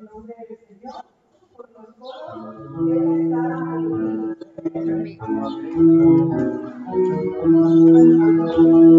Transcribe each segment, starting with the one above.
el nombre por.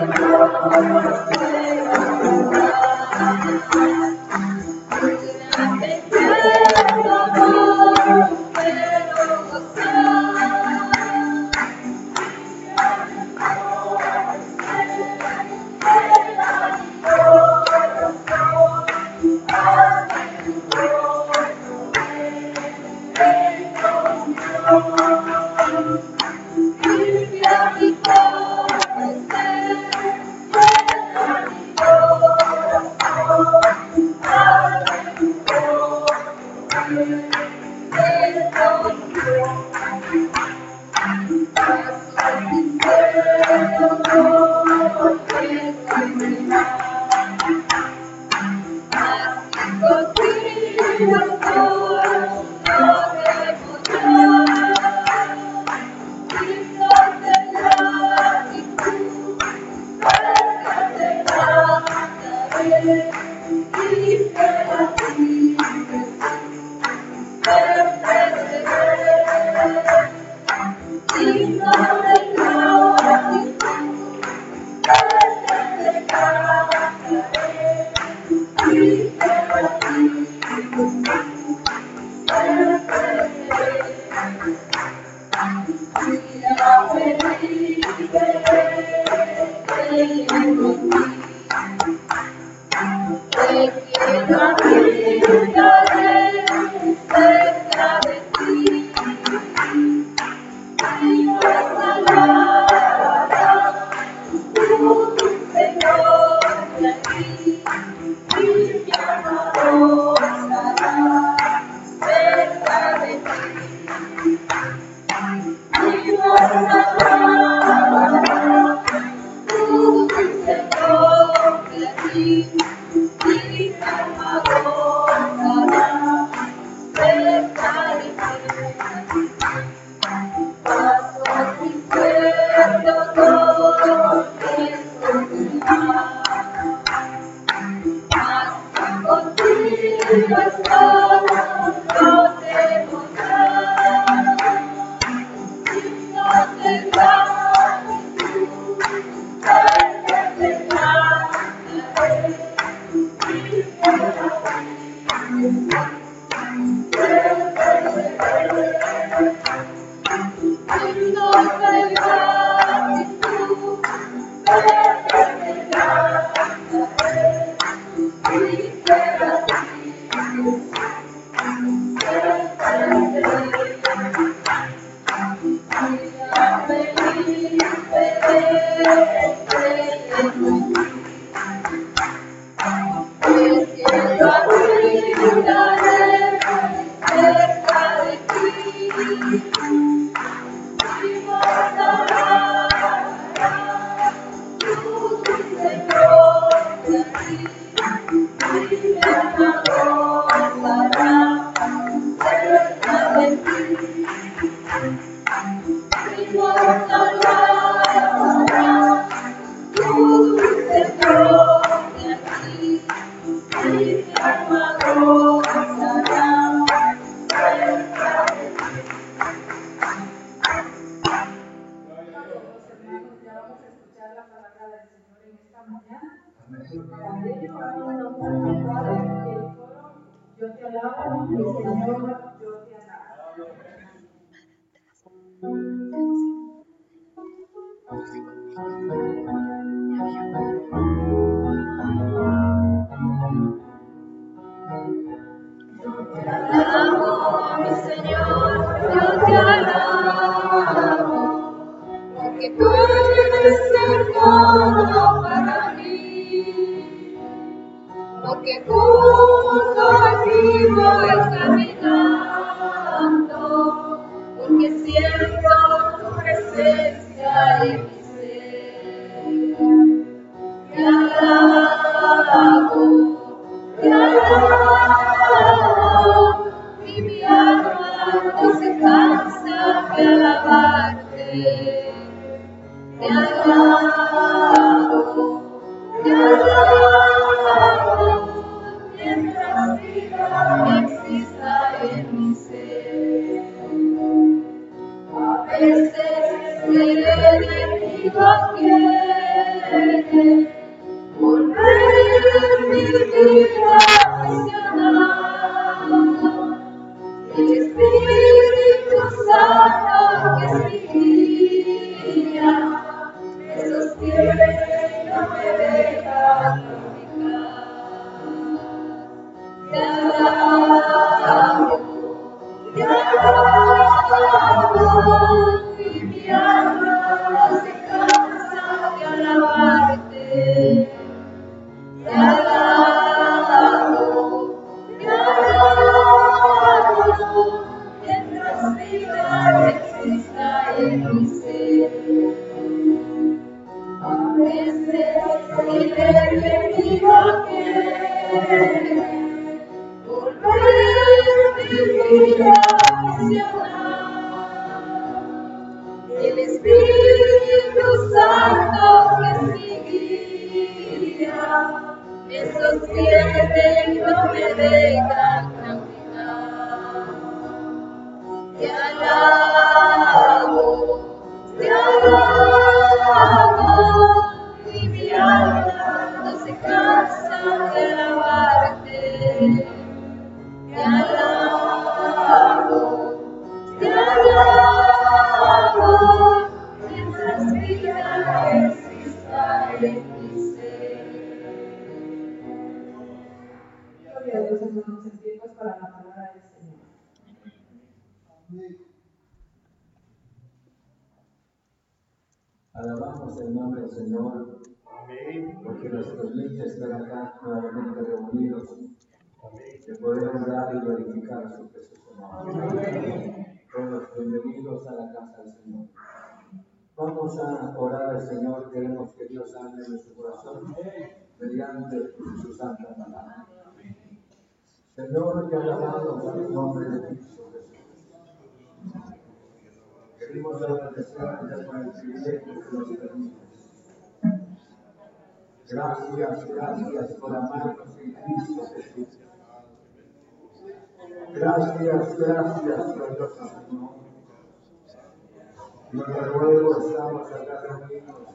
Thank you. Deus. parte alabado el nombre de Cristo Jesús. Queremos dar las gracias por el privilegio que nos permite. Gracias, gracias por amarnos en Cristo Jesús. Gracias, gracias, por glorioso Señor. Y de nuevo estamos acá reunidos,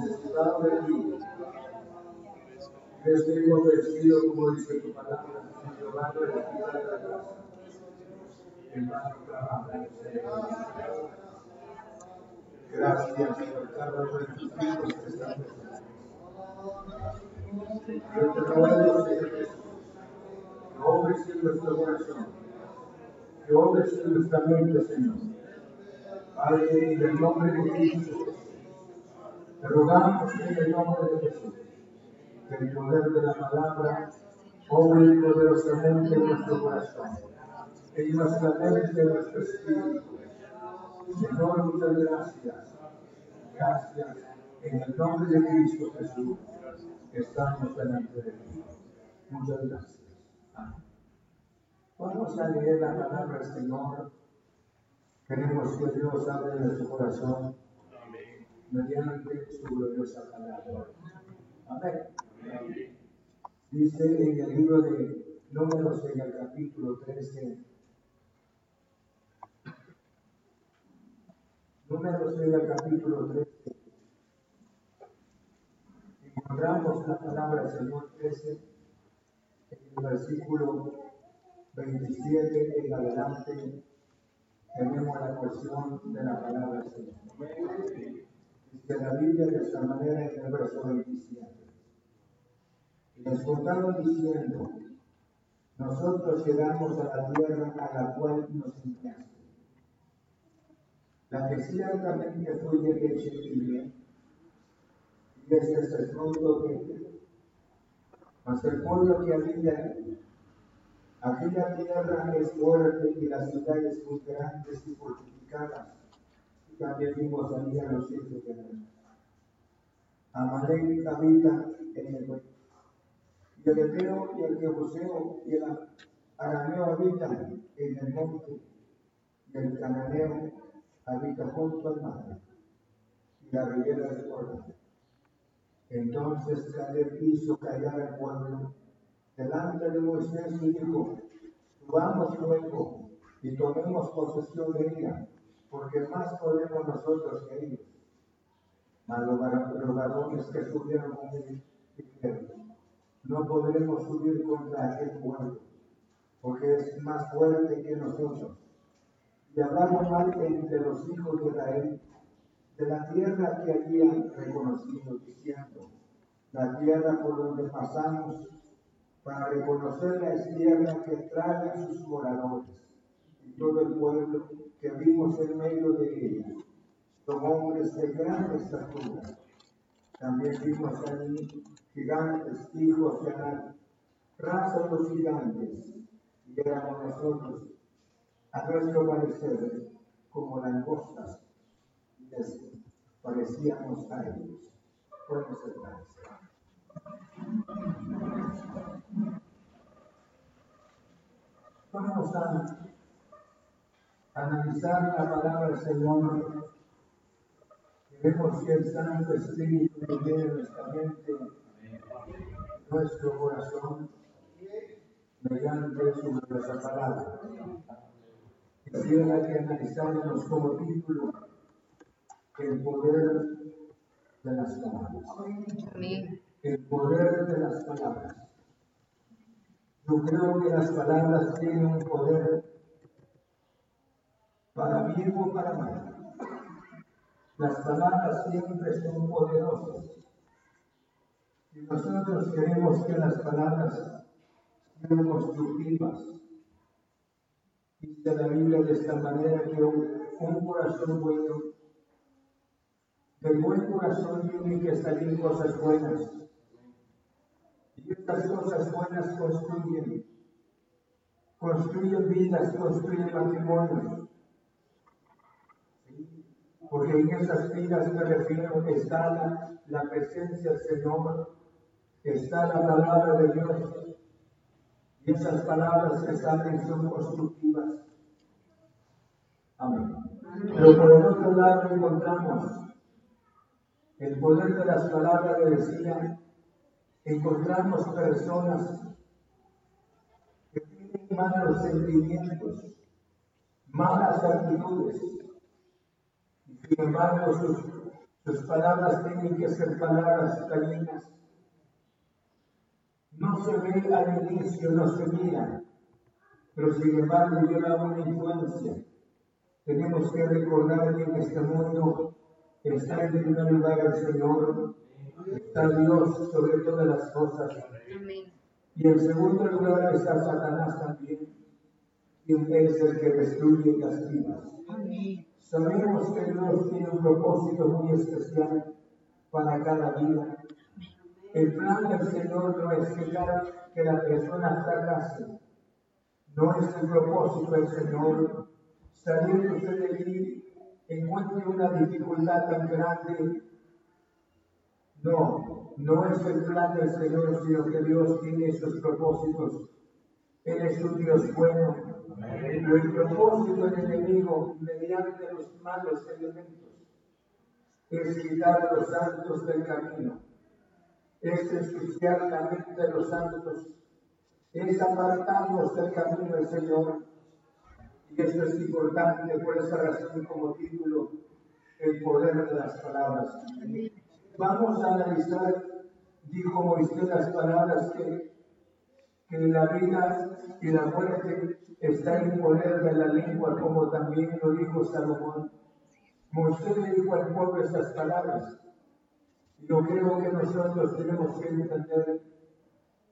necesitados de ti. Que estemos vestidos como dice tu palabra. Gracias por cada uno de hijos que están en que el nombre de Cristo, te rogamos en el nombre de Jesús, que el poder de la palabra obre poderosamente en nuestro corazón, en nuestra mente, en nuestro espíritu. Señor, muchas gracias. Gracias en el nombre de Cristo Jesús. Estamos delante de ti. Muchas gracias. Amén. Vamos a leer la palabra del Señor Queremos que Dios hable de nuestro corazón mediante su gloriosa palabra. Amén. Dice en el libro de Números, en el capítulo 13, Números en el capítulo 13, encontramos la palabra del Señor 13 en el versículo 27 en adelante tenemos la porción de la palabra del Señor. Dice la Biblia de esta manera en el verso 27. Y les contaron diciendo, nosotros llegamos a la tierra a la cual nos enviaste, la que ciertamente fue de leche y bien, y este es el fruto de mas el pueblo que había Aquella tierra es fuerte y las ciudades muy y fortificadas. Y también vimos allí a los siete guerreros. Amalek habita en el pueblo. Y el Eteo y el Jebuseo y el Arameo habitan en el monte. Y el Cananeo habita junto al mar y la ribera del Jordán. Entonces Caleb hizo callar al pueblo delante de Moisés y dijo, subamos luego y tomemos posesión de ella, porque más podemos nosotros que ellos. Mas los varones que subieron con él dijeron, no podremos subir contra aquel pueblo, porque es más fuerte que nosotros. Y hablaron mal entre los hijos de Israel de la tierra que habían reconocido, diciendo, la tierra por donde pasamos para reconocer la tierra que trae a sus moradores y todo el pueblo que vimos en medio de ella. Son hombres de gran estatura. También vimos allí gigantes, hijos de Anán, raza de los gigantes, y éramos nosotros, a nuestro parecer, como langostas, les parecíamos a ellos. Podemos. Vamos a analizar la palabra del Señor. Queremos que el Santo Espíritu llene nuestra mente, nuestro corazón, mediante su nuestra palabra. Quisiera que analizáramos como título el poder de las palabras. El poder de las palabras. Yo creo que las palabras tienen un poder para bien o para mal. Las palabras siempre son poderosas. Y nosotros queremos que las palabras sean constructivas. Dice la Biblia de esta manera que un, corazón bueno, del buen corazón tienen que salir cosas buenas y estas cosas buenas construyen, construyen vidas, construyen matrimonios. Porque en esas vidas me refiero que está la, la presencia del Señor, está la palabra de Dios. Y esas palabras que salen son constructivas. Amén. Pero por el otro lado encontramos el poder de las palabras que decía encontramos personas que tienen malos sentimientos, malas actitudes, Sin embargo, sus, sus palabras tienen que ser palabras calinas. No se ve al inicio, no se mira, pero sin embargo lleva una influencia. Tenemos que recordar que en este mundo está en primer lugar el Señor, está Dios sobre todas las cosas. Y en segundo lugar está Satanás también, quien es el que destruye y castiga. Sabemos que Dios tiene un propósito muy especial para cada vida. El plan del Señor no es que la persona fracase. No es el propósito del Señor salir usted de allí encuentre una dificultad tan grande. No, no es el plan del Señor, sino que Dios tiene sus propósitos. Él es un Dios bueno. El propósito del enemigo, mediante los malos elementos, es quitar los santos del camino, es ensuciar la mente de los santos, es apartarnos del camino del Señor y esto es importante por esa razón como título, el poder de las palabras. Vamos a analizar, dijo Moisés, las palabras que, que la vida y la muerte está en poder de la lengua, como también lo dijo Salomón. Moisés le dijo al pueblo estas palabras. Yo creo que nosotros tenemos que entender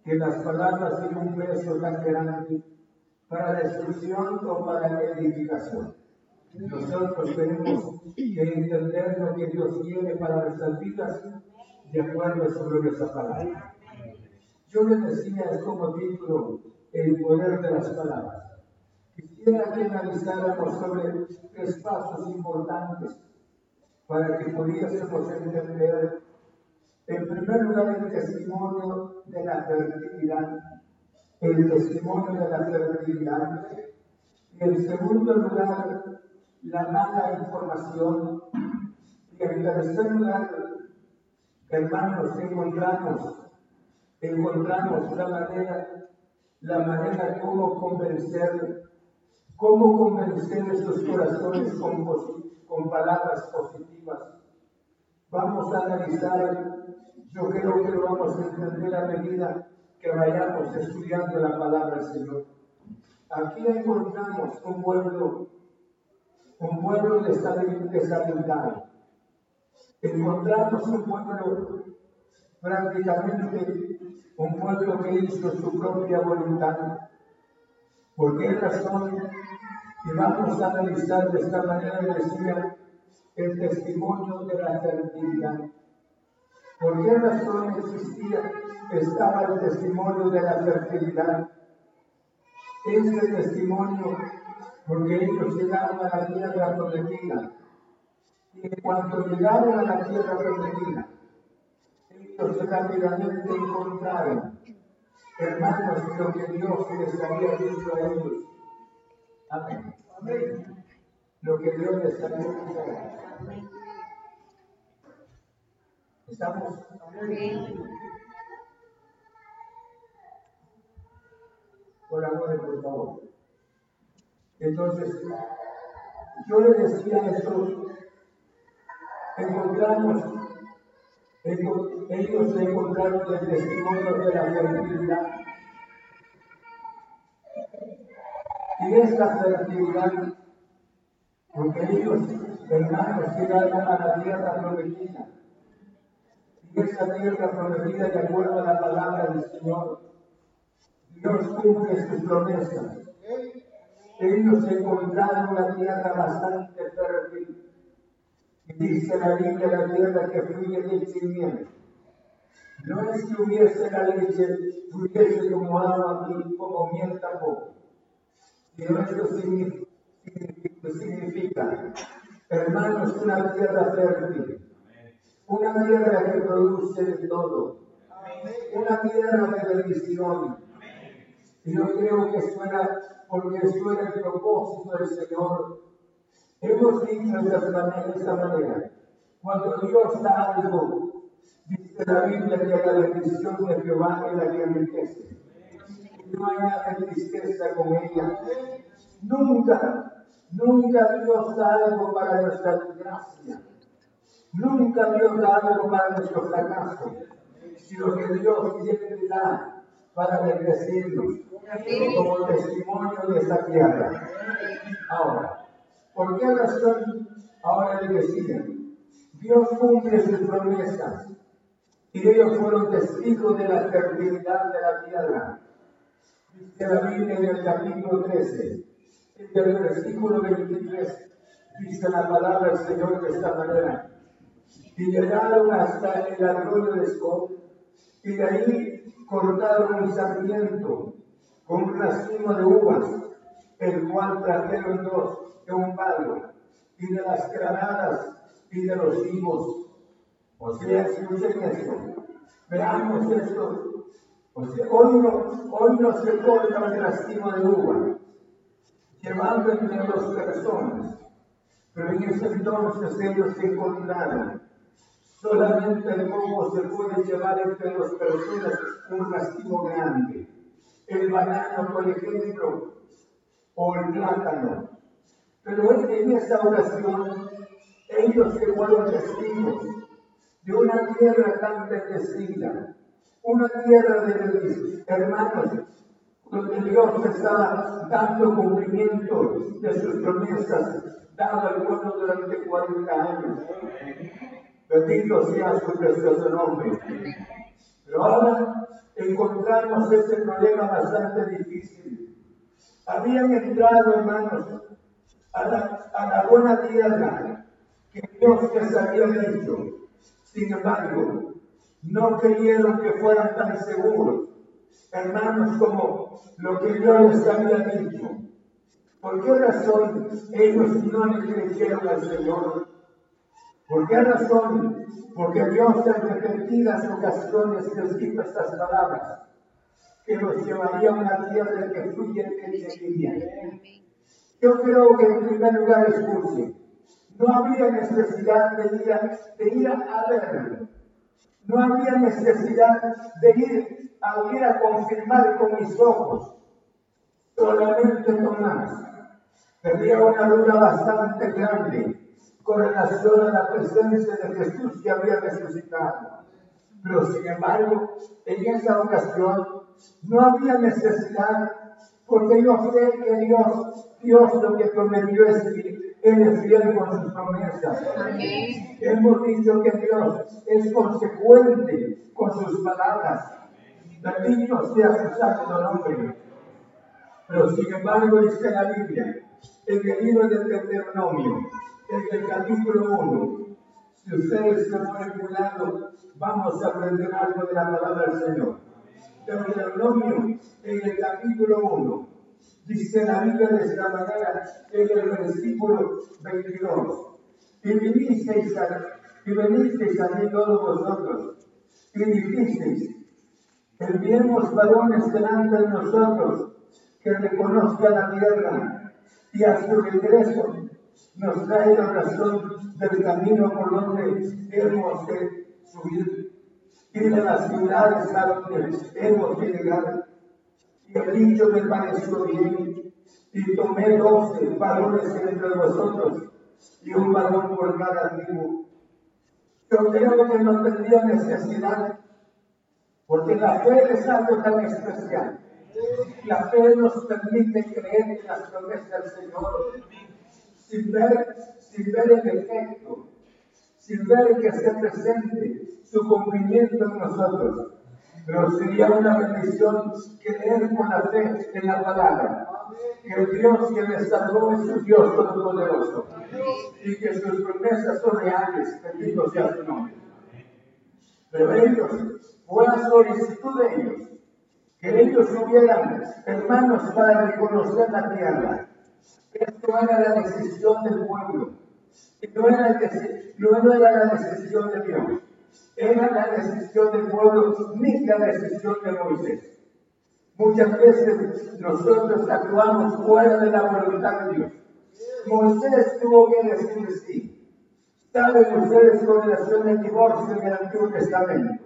que las palabras tienen un peso tan grande para destrucción o para edificación. Nosotros tenemos que entender lo que Dios quiere para nuestras vidas de acuerdo a su gloriosa palabra. Yo le decía como título el poder de las palabras. Quisiera que analizáramos sobre tres pasos importantes para que pudiésemos entender, en primer lugar, el testimonio de la fertilidad el testimonio de la fertilidad. Y en segundo lugar, la mala información. Y en tercer lugar, hermanos, encontramos, encontramos la manera, la manera como convencer, cómo convencer estos corazones con, con palabras positivas. Vamos a analizar, yo creo que lo vamos a entender a medida que vayamos estudiando la palabra del Señor. Aquí encontramos un pueblo, un pueblo desalientado. Encontramos un pueblo prácticamente un pueblo que hizo su propia voluntad. ¿Por qué razón? Y vamos a analizar de esta manera, decía, el testimonio de la fertilidad. ¿Por qué razón existía estaba el testimonio de la fertilidad. Este testimonio, porque ellos llegaron a la tierra prometida. Y en cuanto llegaron a la tierra prometida, ellos rápidamente encontraron, hermanos, lo que Dios les había dicho a ellos. Amén. Lo que Dios les había dicho a ellos. ¿Estamos? Amén. Colaboren, por favor. Entonces, yo le decía esto, encontramos, ellos encontraron el testimonio de la fertilidad. Y esta fertilidad, porque ellos, hermanos, llegaron a la tierra prometida. Y esa tierra prometida, de acuerdo a la palabra del Señor, Dios cumple sus promesas. Ellos encontraron una tierra bastante fértil. Y dice la Biblia, la tierra que fluye y miel. No es que hubiese la leche, fluyese como agua y como miel tampoco. Sino esto significa, significa, hermanos, una tierra fértil. Una tierra que produce de todo. Una tierra de bendición y yo creo que suena, porque suena el propósito del Señor. Hemos dicho de esta manera, cuando Dios da algo, dice la Biblia que la bendición de Jehová es la que enriquece. No hay tristeza con ella. Nunca, Nunca Dios da algo para nuestra desgracia. Nunca Dios da algo para nuestro fracaso. Sino que Dios siempre da para bendecirnos como testimonio de esta tierra. Ahora, ¿por qué razón ahora le decían? Dios cumple sus promesas y ellos fueron testigos de la fertilidad de la tierra. Dice la Biblia en el capítulo 13, en el versículo 23, dice la palabra del Señor de esta manera. Y llegaron hasta el arroyo de Scott, y de ahí cortaron un sarmiento con un racimo de uvas, el cual trajeron dos de un palo, y de las granadas y de los higos o sea, escuchen esto, veamos esto. O sea, hoy no, hoy no se corta el racimo de uva, llevando entre dos personas, pero en ese entonces ellos se encontraron. Solamente cómo se puede llevar entre dos personas un racimo grande. El banano, por ejemplo, o el plátano. Pero en esta oración, ellos se fueron testigos de una tierra tan bendecida, una tierra de mis hermanos, donde Dios estaba dando cumplimiento de sus promesas dadas al pueblo durante 40 años. Bendito sea su precioso nombre. Pero ahora encontramos este problema bastante difícil. Habían entrado, hermanos, a la buena tierra que Dios les había dicho sin embargo, no creyeron que fueran tan seguros, hermanos, como lo que Dios les había dicho. ¿Por qué razón ellos no le creyeron al Señor? ¿Por qué razón? Porque Dios en repetidas ocasiones les dijo estas palabras, que los llevaría a una tierra que fluye en Yo creo que en primer lugar escuchen, no había necesidad de ir, a, de ir a verlo. No había necesidad de ir a ir a confirmar con mis ojos. Solamente Tomás tenía una duda bastante grande con relación a la presencia de Jesús que había resucitado. Pero sin embargo, en esa ocasión no había necesidad, porque yo sé que Dios, Dios lo que prometió es él es fiel con sus promesas. Hemos dicho que Dios es consecuente con sus palabras. Bendito sea su santo nombre. Pero sin embargo dice la Biblia, en el libro de Deuteronomio, en el capítulo 1, si ustedes han regulado, vamos a aprender algo de la palabra del Señor. Deuteronomio, en el capítulo 1, Dice la Biblia de esta manera en el versículo 22. Y vinisteis a, y a mí todos vosotros, y dijisteis, enviemos varones delante de nosotros, que reconozcan la tierra, y a su regreso nos la razón del camino por donde hemos de subir, y de las ciudades a donde hemos de llegar y el dicho me pareció bien, y tomé doce varones entre vosotros, y un varón por cada tribu. Yo creo que no tendría necesidad, porque la fe es algo tan especial. La fe nos permite creer en las promesas del Señor, sin ver, sin ver el efecto, sin ver que se presente su cumplimiento en nosotros pero sería una bendición creer con la fe en la palabra. Que el Dios que me salvó es un Dios todopoderoso y que sus promesas son reales. Bendito sea su nombre. Pero ellos, fue la solicitud de ellos, que ellos hubieran hermanos para reconocer la tierra. Esto era la decisión del pueblo. Y no era, no era la decisión de Dios era la decisión del pueblo ni la decisión de Moisés. Muchas veces nosotros actuamos fuera de la voluntad de Dios. Moisés tuvo que decir sí. Saben ustedes con relación al divorcio en el Antiguo Testamento.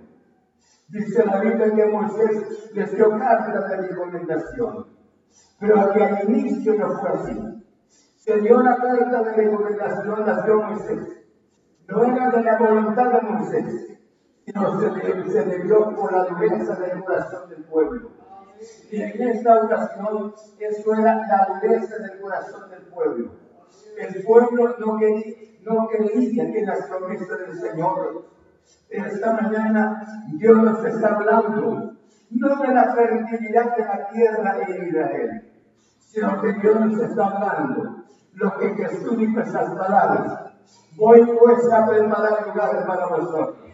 Dice la Biblia que Moisés les dio carta de recomendación. Pero aquí al inicio no fue así. Se dio la carta de recomendación, la dio Moisés. No era de la voluntad de Moisés, sino se, debió por la dureza del corazón del pueblo. Y en esta ocasión, eso era la dureza del corazón del pueblo. El pueblo no quería, no creía en las promesas del Señor. Esta mañana Dios nos está hablando, no de la fertilidad de la tierra de Israel, sino que Dios nos está hablando. Lo que Jesús dijo esas palabras. Voy pues a preparar lugares para vosotros,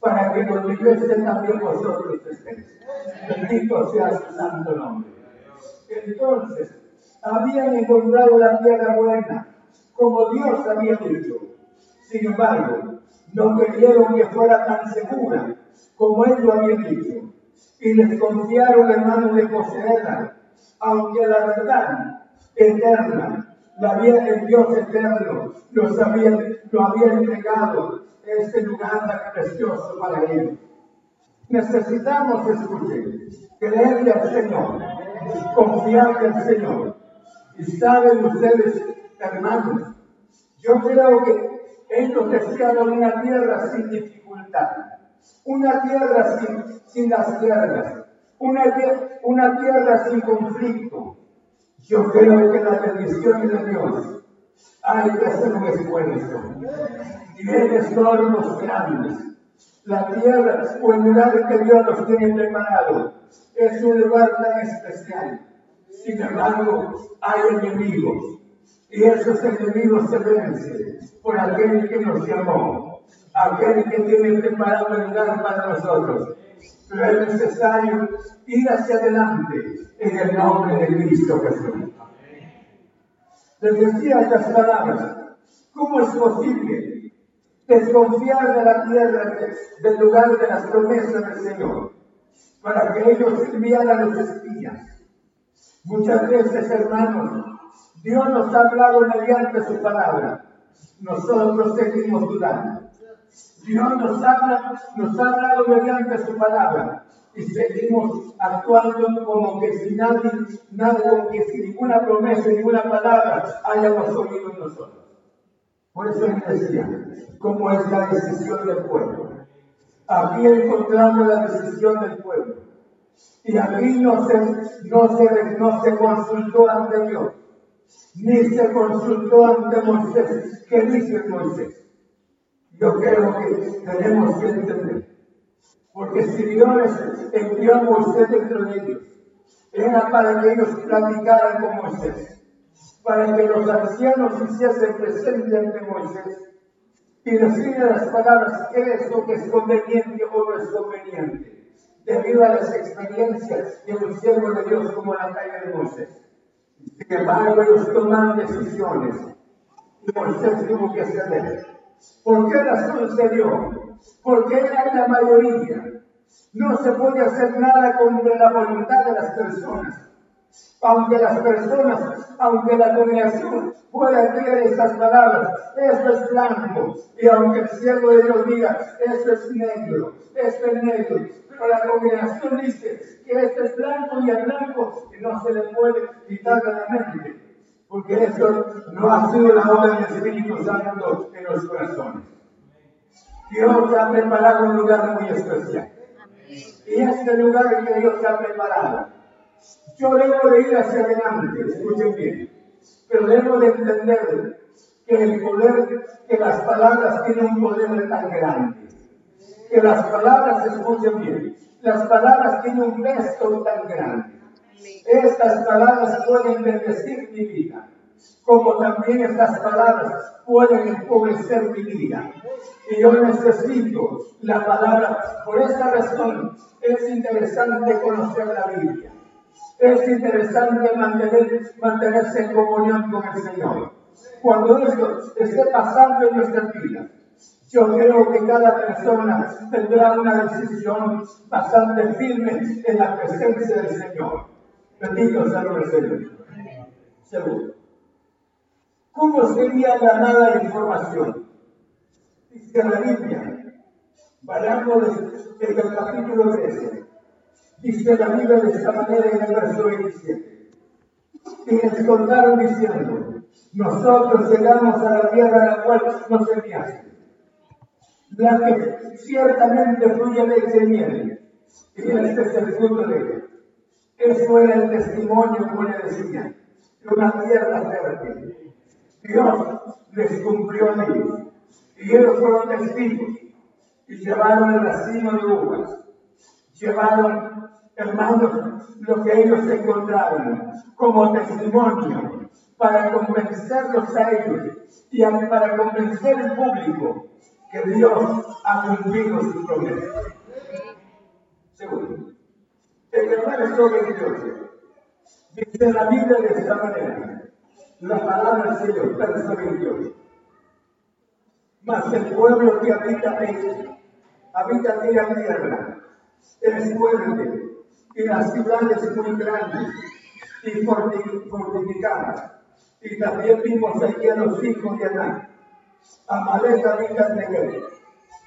para que donde yo esté también vosotros estéis. Bendito sea su santo nombre. Entonces, habían encontrado la tierra buena, como Dios había dicho. Sin embargo, no creyeron que fuera tan segura como Él lo había dicho, y les confiaron en manos de poseerla, aunque la verdad eterna, la vida del Dios eterno, los había, lo había entregado este lugar tan precioso para ellos. Necesitamos, escuchen, creerle al Señor, confiarle al Señor. Y saben ustedes, hermanos, yo creo que ellos deseaban una tierra sin dificultad, una tierra sin, las guerras, una, una tierra sin conflicto. Yo creo que la bendición de Dios hay que hacer un esfuerzo. Niveles los grandes. La tierra o el lugar que Dios nos tiene preparado es un lugar tan especial. Sin embargo, hay enemigos y esos enemigos se vencen por aquel que nos llamó, aquel que tiene preparado el lugar para nosotros. Pero es necesario ir hacia adelante en el nombre de Cristo Jesús. Decía estas palabras, ¿cómo es posible desconfiar de la tierra, del lugar de las promesas del Señor, para que ellos enviaran a los espías? Muchas veces, hermanos, Dios nos ha hablado mediante su palabra. Nosotros seguimos dudando. Dios nos, habla, nos ha hablado mediante su palabra y seguimos actuando como que si nadie, nada, como que si ninguna promesa, ninguna palabra hayamos oído en nosotros. Por eso él decía, ¿cómo es la decisión del pueblo? Aquí encontramos la decisión del pueblo. Y aquí no se, no se, no se consultó ante Dios ni se consultó ante Moisés. ¿Qué dice Moisés? Yo creo que tenemos que entender. Porque si Dios envió a Moisés dentro de ellos, era para que ellos platicaran con Moisés, para que los ancianos hiciesen presente ante Moisés y decirle las palabras qué es lo que es conveniente o no es conveniente, debido a las experiencias de un siervo de Dios como la calle de Moisés. Sin embargo, ellos tomaron decisiones y Moisés tuvo que ceder. ¿Por qué razón se dio? Porque era la mayoría. No se puede hacer nada contra la voluntad de las personas. Aunque las personas, aunque la congregación pueda creer esas palabras, esto es blanco, y aunque el cielo de Dios diga, esto es negro, esto es negro, pero la congregación dice que esto es blanco y el blanco no se le puede quitar de la mente, porque eso no ha sido la obra del Espíritu Santo en los corazones. Dios ha preparado un lugar muy especial. Y este lugar que Dios ha preparado, yo debo de ir hacia adelante, escuchen bien, pero debo de entender que el poder, que las palabras tienen un poder tan grande que las palabras escuchen bien. Las palabras tienen un peso tan grande. Estas palabras pueden bendecir mi vida, como también estas palabras pueden empobrecer mi vida. Y yo necesito la palabra. Por esta razón es interesante conocer la Biblia. Es interesante mantener, mantenerse en comunión con el Señor. Cuando esto esté pasando en nuestra vida, yo creo que cada persona tendrá una decisión bastante firme en la presencia del Señor. Bendito sea el Señor. Segundo, ¿cómo sería ganada la información? Dice la Biblia, vayamos en el capítulo 13, dice la Biblia de esta manera en el verso 27. Y les contaron diciendo, nosotros llegamos a la tierra a la cual nos enviaste, la que ciertamente fluye leche y miel, y este es el fruto de ella. Eso era el testimonio, como le decía, de una tierra fértil. Dios les cumplió a ellos, y ellos fueron testigos, y llevaron el racimo de uvas, llevaron, hermanos, lo que ellos encontraron como testimonio para convencerlos a ellos y para convencer al público que Dios ha cumplido su promesa. Segundo, el verso 28, dice la Biblia de esta manera, la palabra del Señor, verso 28. Mas el pueblo que habita en, habita aquella tierra, es fuerte, y las ciudades muy grandes y fortificadas. Y también vimos allí a los hijos de Adán. Amalek habita en él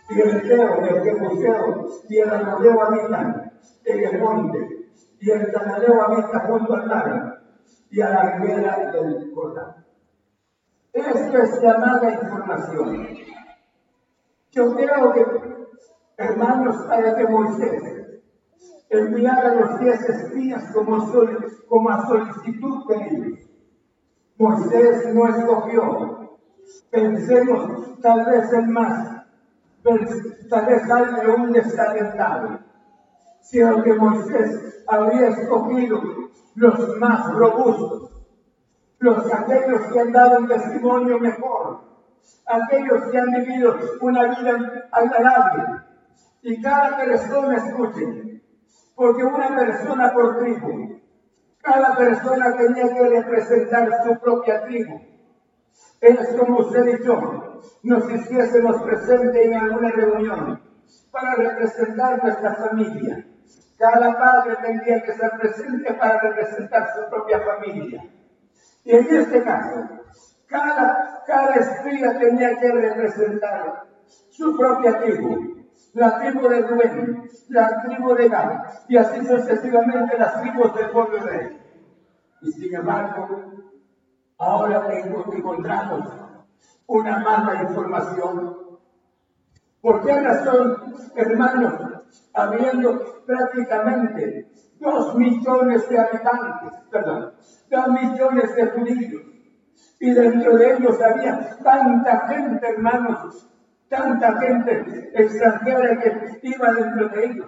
y el Teo, el Jebuseo y el Amoreo habitan en el monte, y el Cananeo habita junto al mar y a la ribera del Jordán. Esto es llamada información. Yo creo que, hermanos, para que Moisés enviara los diez espías como, como a solicitud de ellos, Moisés no escogió. Pensemos tal vez en más tal vez de un desalentado, sino que Moisés había escogido los más robustos, los aquellos que han dado un testimonio mejor, aquellos que han vivido una vida agradable. Y cada persona escuche, porque una persona por tribu, cada persona tenía que representar su propia tribu. Es como usted y yo, nos hiciésemos presente en alguna reunión para representar nuestra familia. Cada padre tendría que ser presente para representar su propia familia. Y en este caso, cada, cada tenía que representar su propia tribu. La tribu de Rubén, la tribu de Gad, y así sucesivamente las tribus del pueblo de. Y sin embargo, ahora encontramos una mala información. ¿Por qué razón, hermanos, habiendo prácticamente dos millones de habitantes, perdón, dos millones de judíos, y dentro de ellos había tanta gente, hermanos, tanta gente extranjera que iba dentro de ellos.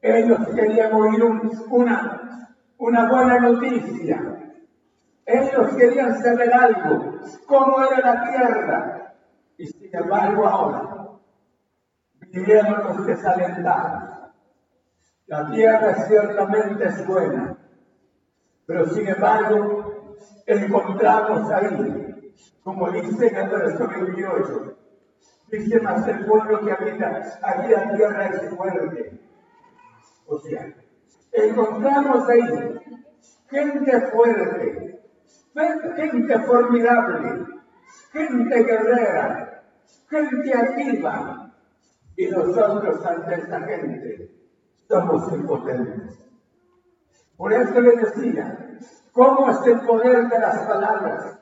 Ellos querían oír una, una buena noticia, ellos querían saber algo, cómo era la tierra. Y sin embargo ahora vinieron los desalentados. La tierra ciertamente es buena, pero sin embargo encontramos ahí, como dice en el verso 28, dice más el pueblo que habita aquí la tierra es fuerte. O sea, encontramos ahí gente fuerte, gente formidable, gente guerrera, gente activa. Y nosotros ante esta gente somos impotentes. Por eso le decía, ¿cómo es el poder de las palabras?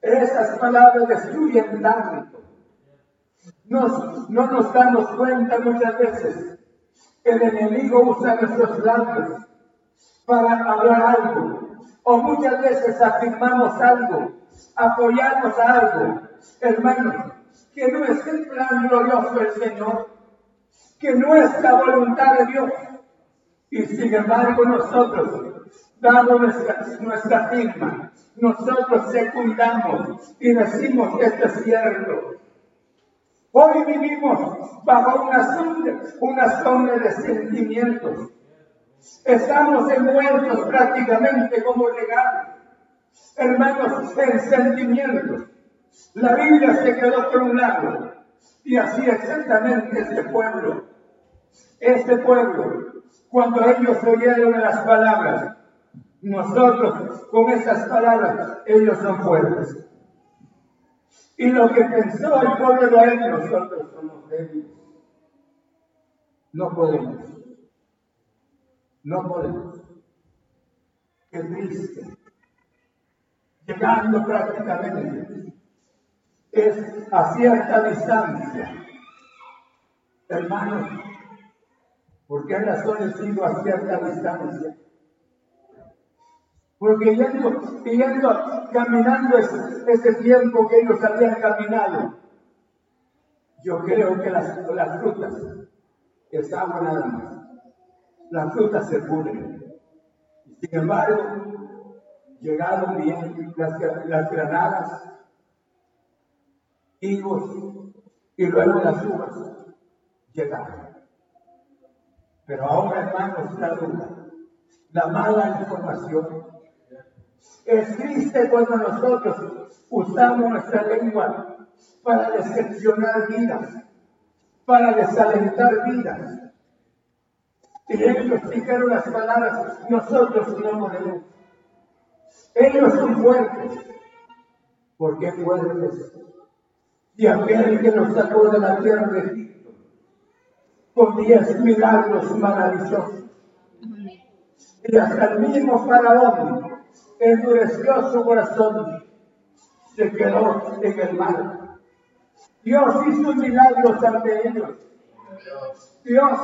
Esas palabras destruyen tanto. no nos damos cuenta muchas veces. El enemigo usa nuestros labios para hablar algo, o muchas veces afirmamos algo, apoyamos algo, hermanos, que no es el plan glorioso del Señor, que no es la voluntad de Dios. Y sin embargo nosotros damos nuestra, nuestra firma, nosotros secundamos y decimos esto es cierto. Hoy vivimos bajo una sombra, una sombra de sentimientos, Estamos envueltos prácticamente como regalos, hermanos, en sentimientos. La Biblia se quedó por un lado y así exactamente este pueblo. Este pueblo, cuando ellos oyeron las palabras, nosotros con esas palabras, ellos son fuertes. Y lo que pensó el pueblo de él, nosotros somos débiles. No podemos. No podemos. Qué triste. llegando prácticamente, es a cierta distancia. Hermanos, ¿por qué razón sigo a cierta distancia? Porque yendo, yendo caminando ese, ese, tiempo que ellos habían caminado, yo creo que las, frutas estaban nada más. Las frutas se pudren. Sin embargo, llegaron bien las granadas, higos y luego las uvas llegaron. Pero ahora, hermanos, la duda, la mala información. Es triste cuando nosotros usamos nuestra lengua para decepcionar vidas, para desalentar vidas. Y ellos dijeron las palabras, nosotros no podemos. Ellos son fuertes. ¿Por qué fuertes? Y aquel que nos sacó de la tierra de Egipto con diez milagros maravillosos. Y hasta el mismo faraón endureció su corazón, se quedó en el mar. Dios hizo milagros ante ellos. Dios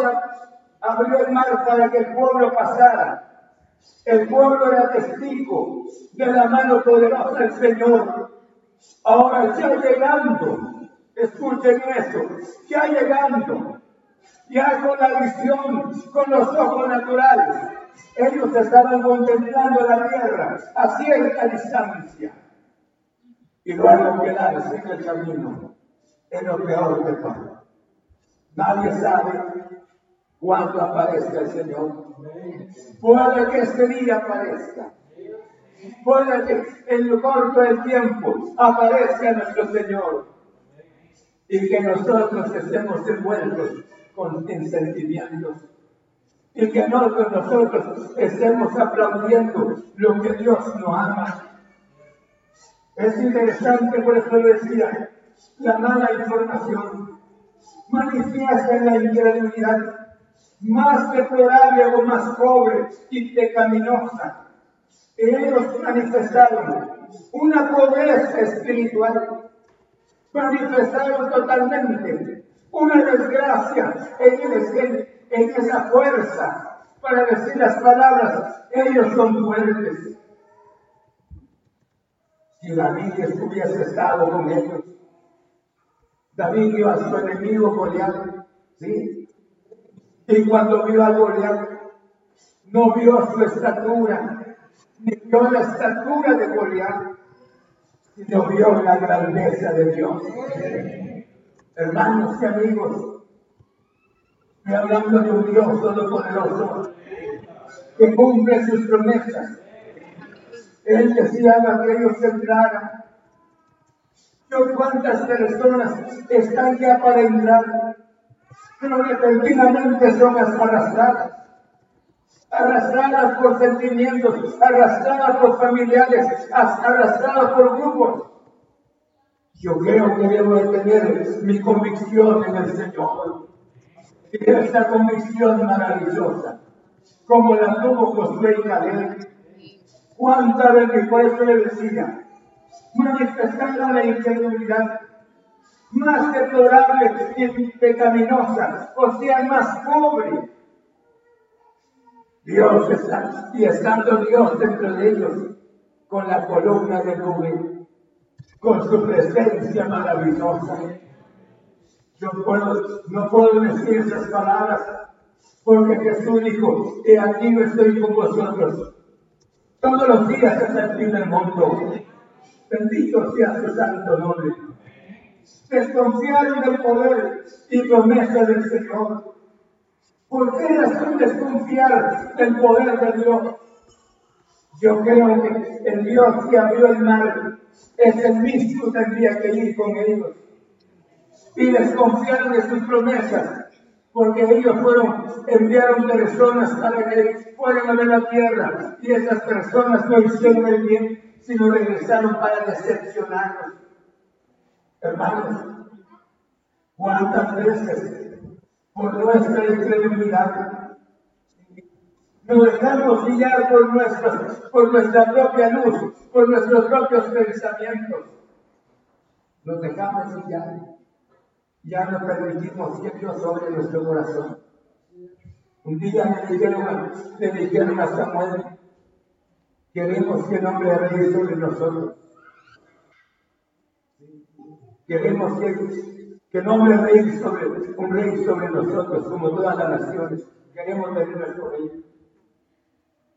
abrió el mar para que el pueblo pasara. El pueblo era testigo de la mano poderosa del Señor. Ahora ya llegando, escuchen eso, ya llegando, ya con la visión, con los ojos naturales, ellos estaban contemplando la tierra a cierta distancia. Y luego quedarse en el camino es lo peor de todo. Nadie sabe cuando aparezca el Señor. Puede que este día aparezca. Que en lo corto del tiempo aparezca nuestro Señor. Y que nosotros estemos envueltos con sentimientos. Y que nosotros estemos aplaudiendo lo que Dios nos ama. Es interesante, por eso decía, la mala información manifiesta la incredulidad más deplorable o más pobre y pecaminosa. Ellos manifestaron una pobreza espiritual, manifestaron totalmente una desgracia en, en esa fuerza para decir las palabras, ellos son fuertes. Si David hubiese estado con ellos, David vio a su enemigo Goliat, ¿sí? Y cuando vio a Goliat, no vio su estatura, ni vio la estatura de Goliat, sino vio la grandeza de Dios. Hermanos y amigos, estoy hablando de un Dios todopoderoso que cumple sus promesas. Él deseaba que ellos entraran. Yo cuántas personas están ya para entrar pero repentinamente son arrastradas. Arrastradas por sentimientos, arrastradas por familiares, arrastradas por grupos. Yo creo que debo de tener mi convicción en el Señor. Y esta convicción maravillosa, como la tuvo Josué y Caleb. ¿Cuántas veces le decía? Manifestando la incredulidad más deplorable y pecaminosa, o sea, más pobre. Dios está, y estando Dios dentro de ellos, con la columna de nube, con su presencia maravillosa. Yo puedo, no puedo decir esas palabras, porque Jesús dijo, que aquí no estoy con vosotros. Todos los días hasta el fin del mundo. Bendito sea su santo nombre desconfiaron del poder y promesa del Señor. ¿Por qué razón desconfiar del poder de Dios? Yo creo que el Dios que abrió el mar es el mismo que tendría que ir con ellos. Y desconfiaron de sus promesas, porque ellos fueron, enviaron personas para que fueran a ver la tierra, y esas personas no hicieron el bien, sino regresaron para decepcionarnos. Hermanos, ¿cuántas veces por nuestra incredulidad Nos dejamos guiar por, por nuestra propia luz, por nuestros propios pensamientos. Nos dejamos guiar. Ya no permitimos que Dios sobre nuestro corazón. Un día me dijeron, le dijeron a Samuel, queremos que el hombre rey sobre nosotros. Queremos que, que el hombre rey sobre, un rey sobre nosotros, como todas las naciones. Queremos ver nuestro rey.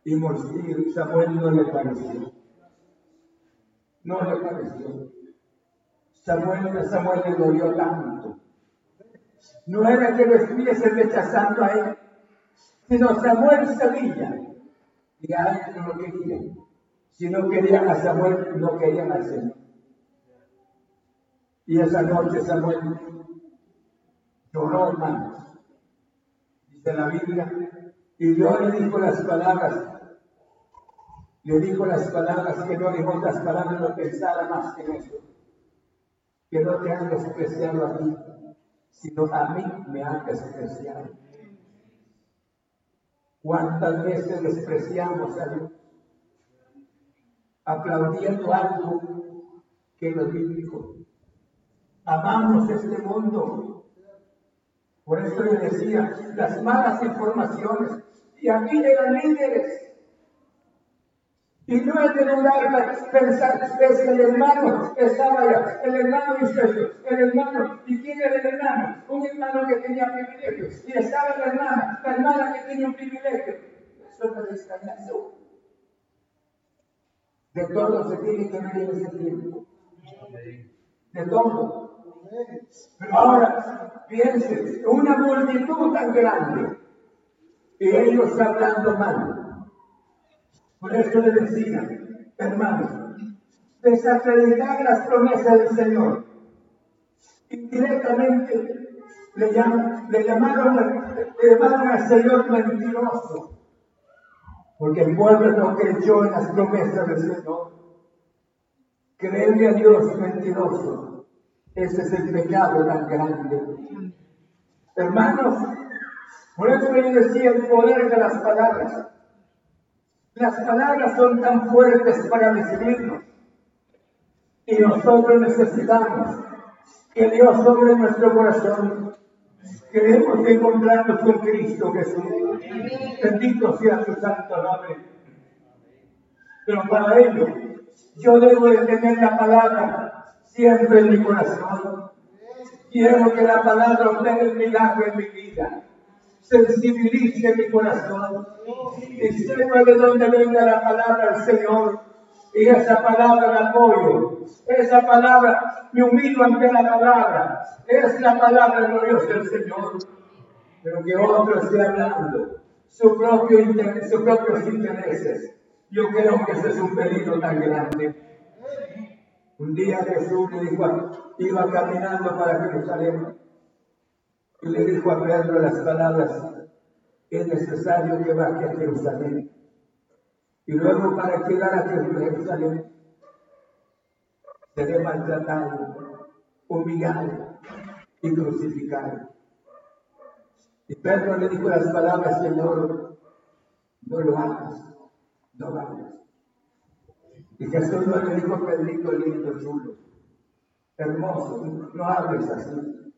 Y Samuel no le pareció. No le pareció. Samuel, Samuel le dolió tanto. No era que lo estuviese rechazando a él, sino Samuel sabía que a él no lo querían. Si no querían a Samuel, no querían al Señor. Y esa noche Samuel lloró, hermanos. Dice la Biblia, y Dios le dijo las palabras le dijo las palabras que no dijo otras palabras, no pensara más que en eso. Que no te han despreciado a ti, sino a mí me han despreciado. ¿Cuántas veces despreciamos a Dios? Aplaudiendo algo que lo bíblico. Amamos este mundo. Por eso le decía, las malas informaciones. Y aquí llegan líderes y no es de lugar pensar, es que el hermano estaba allá, el hermano hizo el hermano, ¿y quién era el hermano? Un hermano que tenía privilegios, y estaba la hermana, la hermana que tenía un privilegio. Eso no es eso. De todo se tiene que en ese tiempo. De todo. Pero ahora, piensen, una multitud tan grande, y ellos hablando mal por eso le decía, hermanos, desacreditar las promesas del Señor. Indirectamente le, le, llamaron, le llamaron al Señor mentiroso. Porque el pueblo no creyó en las promesas del Señor. Creerle a Dios mentiroso. Ese es el pecado tan grande. Hermanos, por eso le decía el poder de las palabras. Las palabras son tan fuertes para decidirnos. Y nosotros necesitamos que Dios sobre nuestro corazón. Queremos encontrarnos con Cristo Jesús. Bendito sea su santo nombre. Pero para ello, yo debo de tener la palabra siempre en mi corazón. Quiero que la palabra obtenga el milagro en mi vida sensibilice mi corazón y sepa de dónde venga la palabra del Señor. Y esa palabra la apoyo, esa palabra me humillo ante la palabra, es la palabra gloriosa del Señor. Pero que otro esté hablando su propio sus propios intereses. Yo creo que ese es un peligro tan grande. Un día Jesús le dijo, iba caminando para Jerusalén y le dijo a Pedro las palabras, es necesario que baje a Jerusalén. Y luego para llegar a Jerusalén, seré maltratado, humillado y crucificado. Y Pedro le dijo las palabras, Señor, no lo hagas, no vayas. Y Jesús no le dijo, Pedrito, lindo, chulo, hermoso, no hables así.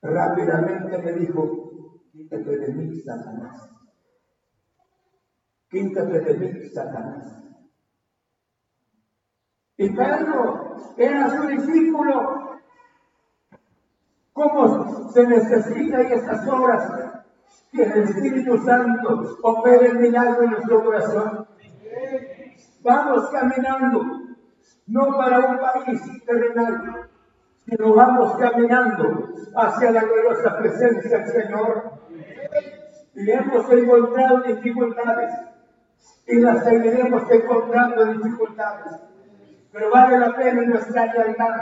Rápidamente me dijo, quítate de mí, Satanás. Quítate de mí, Satanás. Y Pedro era su discípulo. ¿Cómo se necesita en estas horas que el Espíritu Santo opere el milagro en nuestro corazón? Vamos caminando, no para un país terrenal, sino vamos caminando hacia la gloriosa presencia del Señor. Y hemos encontrado dificultades y las seguiremos encontrando dificultades. Pero vale la pena nuestra lealtad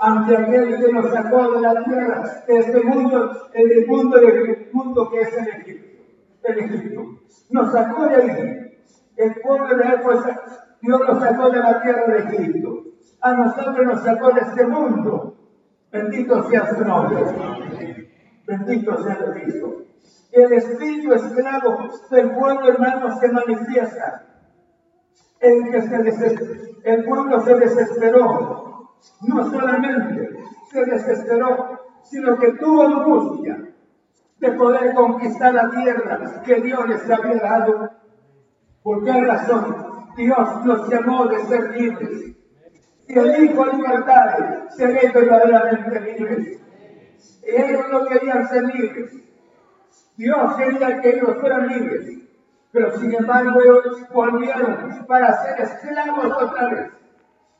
ante aquel que nos sacó de la tierra, de este mundo, el mundo, del mundo que es el Egipto. El Egipto. Nos sacó de ahí. El pueblo de Éfeso, Dios nos sacó de la tierra de Egipto a nosotros nos sacó de este mundo. Bendito sea su nombre. Bendito sea el Cristo. el espíritu esclavo del pueblo hermano se manifiesta. En que se el pueblo se desesperó. No solamente se desesperó, sino que tuvo angustia de poder conquistar la tierra que Dios les había dado. ¿Por qué razón? Dios nos llamó de ser libres. Si el Hijo libertad, seréis verdaderamente libres. Ellos no querían ser libres. Dios quería que ellos fueran libres. Pero sin embargo ellos volvieron para ser esclavos otra vez.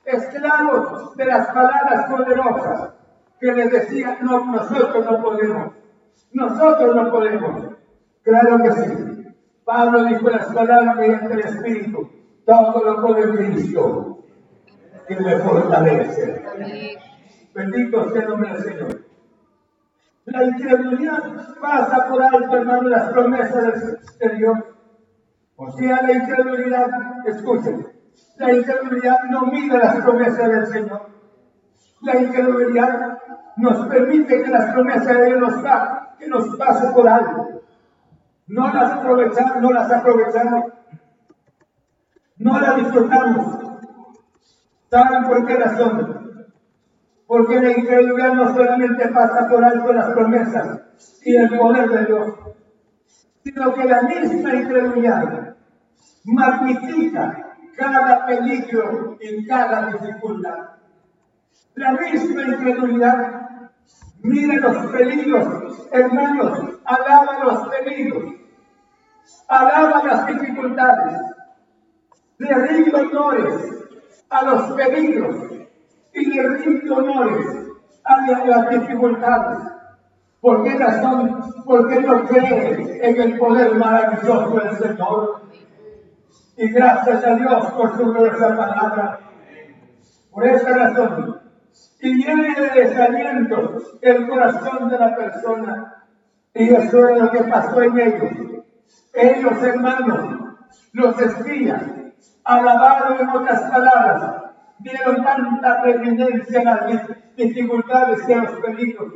Esclavos de las palabras poderosas que les decían, no, nosotros no podemos. Nosotros no podemos. Claro que sí. Pablo dijo las palabras mediante el Espíritu. Todo lo puede Cristo que me fortalece. Bendito sea el nombre del Señor. La incredulidad pasa por alto, hermano, las promesas del Dios. O sea, la incredulidad, escuchen, la incredulidad no mide las promesas del Señor. La incredulidad nos permite que las promesas de Dios nos, que nos pase por alto. No las aprovechamos, no las aprovechamos, no las disfrutamos. ¿Saben por qué razón? Porque la incredulidad no solamente pasa por alto las promesas y el poder de Dios, sino que la misma incredulidad magnifica cada peligro y cada dificultad. La misma incredulidad mira los peligros, hermanos, alaba los peligros, alaba las dificultades, le rinde honores a los peligros y le rinde honores a las dificultades. ¿Por qué razón? Porque no cree en el poder maravilloso del Señor. Y gracias a Dios por su gloriosa palabra. Por esa razón. Y viene de desaliento el corazón de la persona. Y eso es lo que pasó en ellos. Ellos, hermanos, los espías, alabaron en otras palabras dieron tanta preeminencia a las dificultades y a los peligros.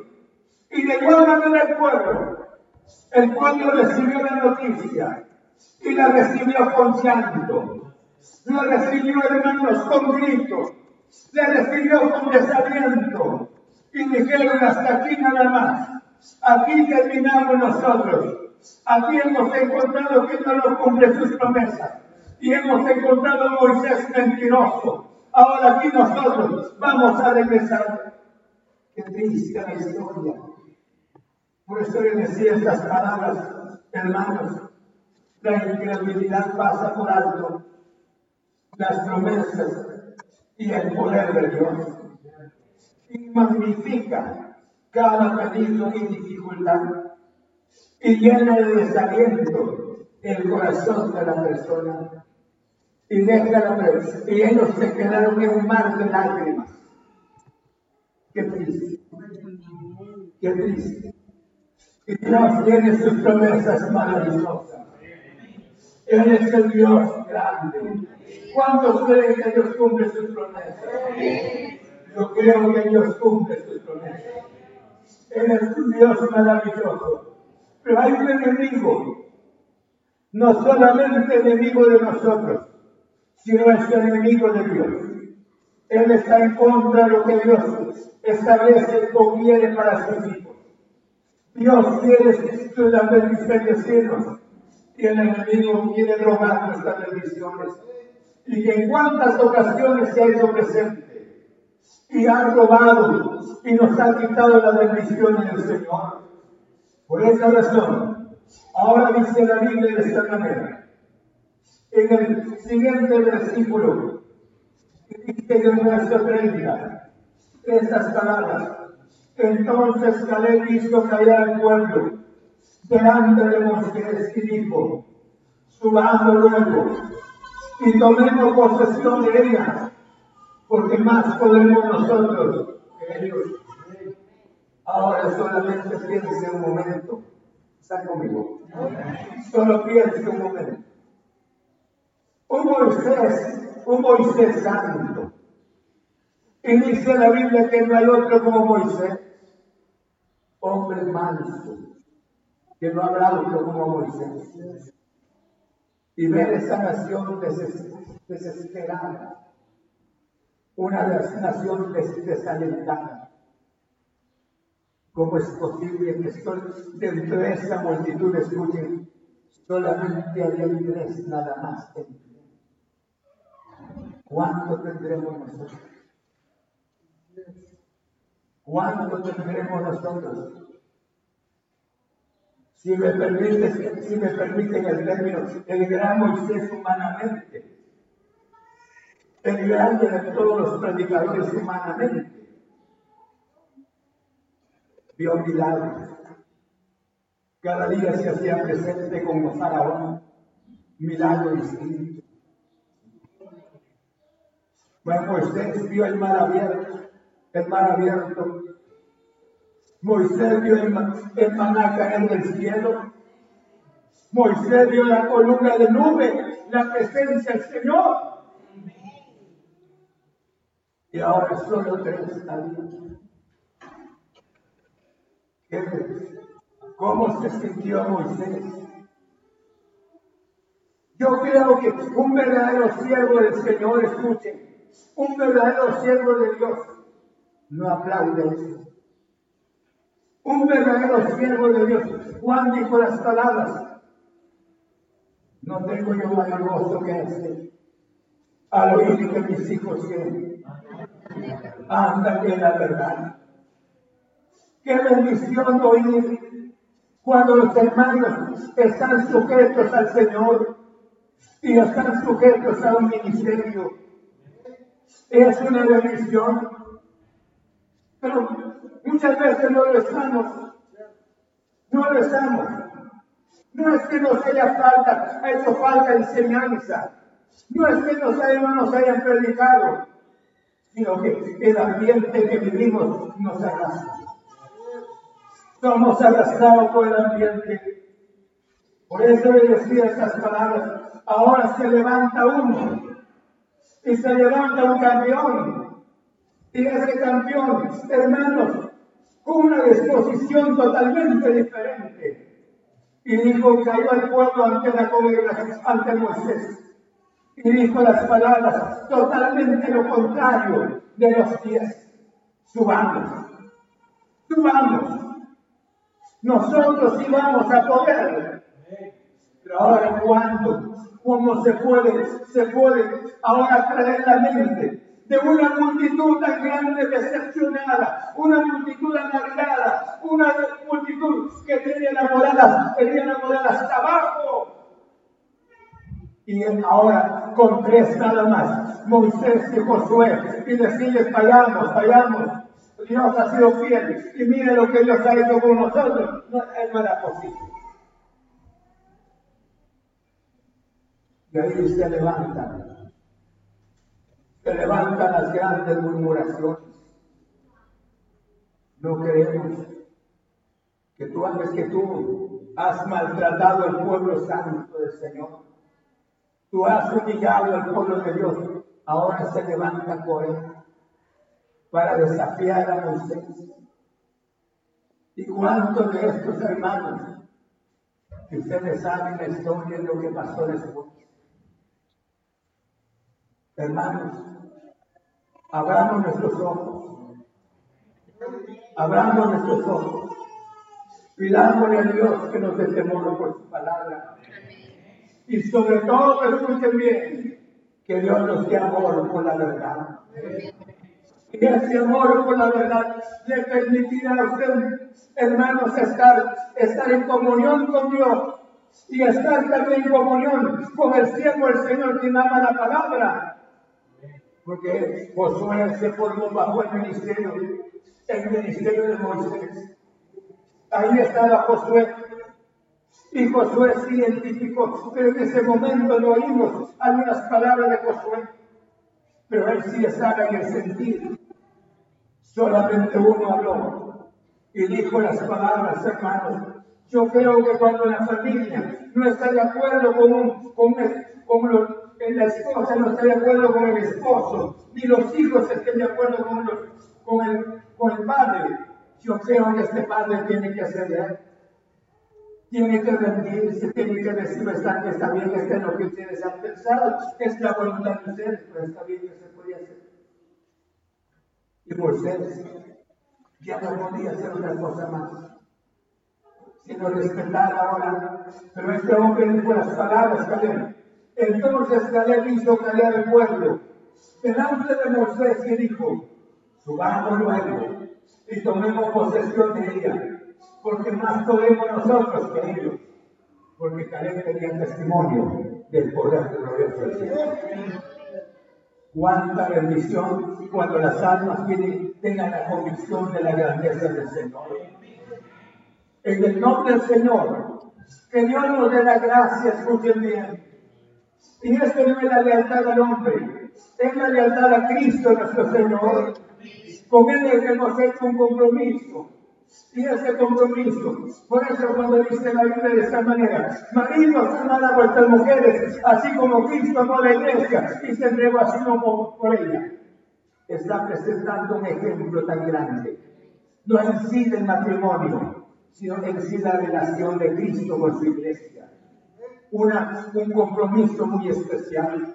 Y de igual manera el pueblo, el pueblo recibió la noticia y la recibió con llanto, la recibió hermanos con gritos, la recibió con desaliento. Y dijeron hasta aquí nada más, aquí terminamos nosotros, aquí hemos encontrado que no cumple sus promesas y hemos encontrado a Moisés mentiroso Ahora aquí nosotros vamos a regresar. Qué triste la historia. Por eso yo decía estas palabras, hermanos. La incredulidad pasa por alto las promesas y el poder de Dios. Y magnifica cada peligro y dificultad. Y llena de desaliento el corazón de la persona y déjala Y ellos se quedaron en un mar de lágrimas. Qué triste. Qué triste. Y Dios tiene sus promesas maravillosas. Él es el Dios grande. ¿Cuántos creen que Dios cumple sus promesas? Yo creo que Dios cumple sus promesas. Él es un Dios maravilloso. Pero hay un enemigo, no solamente enemigo de nosotros, sino es enemigo de Dios. Él está en contra de lo que Dios establece y conviene para sus hijos. Dios quiere las bendecirnos y el enemigo quiere robar nuestras bendiciones. Y que en cuántas ocasiones se ha hecho presente y ha robado y nos ha quitado las bendiciones del Señor. Por esa razón, ahora dice la Biblia de esta manera en el siguiente versículo, dice en el verso 30, estas palabras. Entonces Caleb hizo callar al pueblo delante de Moisés y dijo, subamos luego y tomemos posesión de ella, porque más podemos nosotros que ellos. Ahora solamente piense un momento. Está conmigo. Solo piense un momento. Un Moisés, un Moisés santo. Y dice la Biblia que no hay otro como Moisés, hombre manso, que no ha hablado como Moisés. Y ver esa nación desesperada, una nación desalentada. ¿Cómo es posible que dentro de esta multitud escuchen solamente había tres nada más ¿Cuánto tendremos nosotros? ¿Cuánto tendremos nosotros? Si me permiten, si me permiten el término, el gran Moisés humanamente, el grande de todos los predicadores humanamente, vio milagros. Cada día se hacía presente como faraón, milagro distinto. Bueno, Moisés vio el mar abierto, el mar abierto Moisés vio el, maná caer del cielo. Moisés vio la columna de nube, la presencia del Señor. Y ahora solo tres están ¿Cómo se sintió Moisés? Yo creo que un verdadero siervo del Señor, escuche, un verdadero siervo de Dios, no aplaude eso. Un verdadero siervo de Dios. Juan dijo las palabras. No tengo yo mayor gozo que este. Al oír que mis hijos quieren. Anda en la verdad. Qué bendición oír cuando los hermanos están sujetos al Señor y están sujetos a un ministerio. Es una bendición. Pero Muchas veces no lo estamos. No lo estamos. No es que nos haya falta, ha hecho falta enseñanza. No es que nos hayan, no nos hayan predicado, sino que el ambiente que vivimos nos arrastra. Somos arrastrados por el ambiente. Por eso le decía estas palabras. Ahora se levanta uno y se levanta un campeón. Y ese campeón, hermanos, con una disposición totalmente diferente. Y dijo, cayó al pueblo ante la congregación, ante Moisés. Y dijo las palabras totalmente lo contrario de los pies. Subamos, subamos. Nosotros íbamos a poder. Pero ahora cuando, cómo se puede, se puede ahora traer la mente de una multitud tan grande decepcionada, una multitud amargada, una multitud que tenía enamorada, tenía enamorada hasta abajo. Y ahora con tres nada más, Moisés y Josué, y decirles, fallamos, fallamos. Dios ha sido fiel y mire lo que Dios ha hecho con nosotros. No, no era posible. Y ahí se levantan se levantan las grandes murmuraciones. No creemos que tú antes que tú has maltratado al pueblo santo del Señor. Tú has humillado al pueblo de Dios. Ahora se levanta él para desafiar a Moisés. ¿Y cuántos de estos hermanos que ustedes saben la historia de lo que pasó después? Hermanos, abramos nuestros ojos. Abramos nuestros ojos. Pidámosle a Dios que nos dé temor por su palabra. Y sobre todo, escuchen bien, que Dios nos dé amor por la verdad. Y ese amor por la verdad le permitirá a usted, hermanos, estar, estar en comunión con Dios y estar también en comunión con el cielo, el Señor que ama la palabra porque Josué se formó bajo el ministerio, el ministerio de Moisés. Ahí estaba Josué. Y Josué se identificó, pero en ese momento no oímos algunas palabras de Josué. Pero él sí estaba en el sentido. Solamente uno habló y dijo las palabras, hermanos. Yo creo que cuando la familia no está de acuerdo con, un, con, la esposa no está de acuerdo con el esposo, ni los hijos estén de acuerdo con, el, padre. Yo creo que este padre tiene que ceder. tiene que rendirse, tiene que decir, está, está bien, este es lo que ustedes han pensado, es la voluntad de ustedes, pero está bien que se podía hacer. Y Moisés ya no podía hacer otra cosa más, sino respetar ahora. Pero este hombre dijo las palabras, Caleb. Entonces Caleb hizo callar el pueblo delante de Moisés y dijo, subamos luego y tomemos posesión de ella, porque más podemos nosotros que porque Caleb tenía testimonio del poder de glorioso del Señor. Cuánta bendición cuando las almas tienen, tengan la convicción de la grandeza del Señor. En el nombre del Señor, que Dios nos dé la gracia, escuchen bien. Y esto no es la lealtad al hombre, es la lealtad a Cristo nuestro Señor. Con Él hemos hecho un compromiso. Y ese compromiso, por eso cuando dice la Biblia de esta manera, maridos, amad a vuestras mujeres, así como Cristo amó la iglesia y se entregó así como por ella. Está presentando un ejemplo tan grande. No en sí del matrimonio, sino en sí la relación de Cristo con su iglesia. Una, un compromiso muy especial.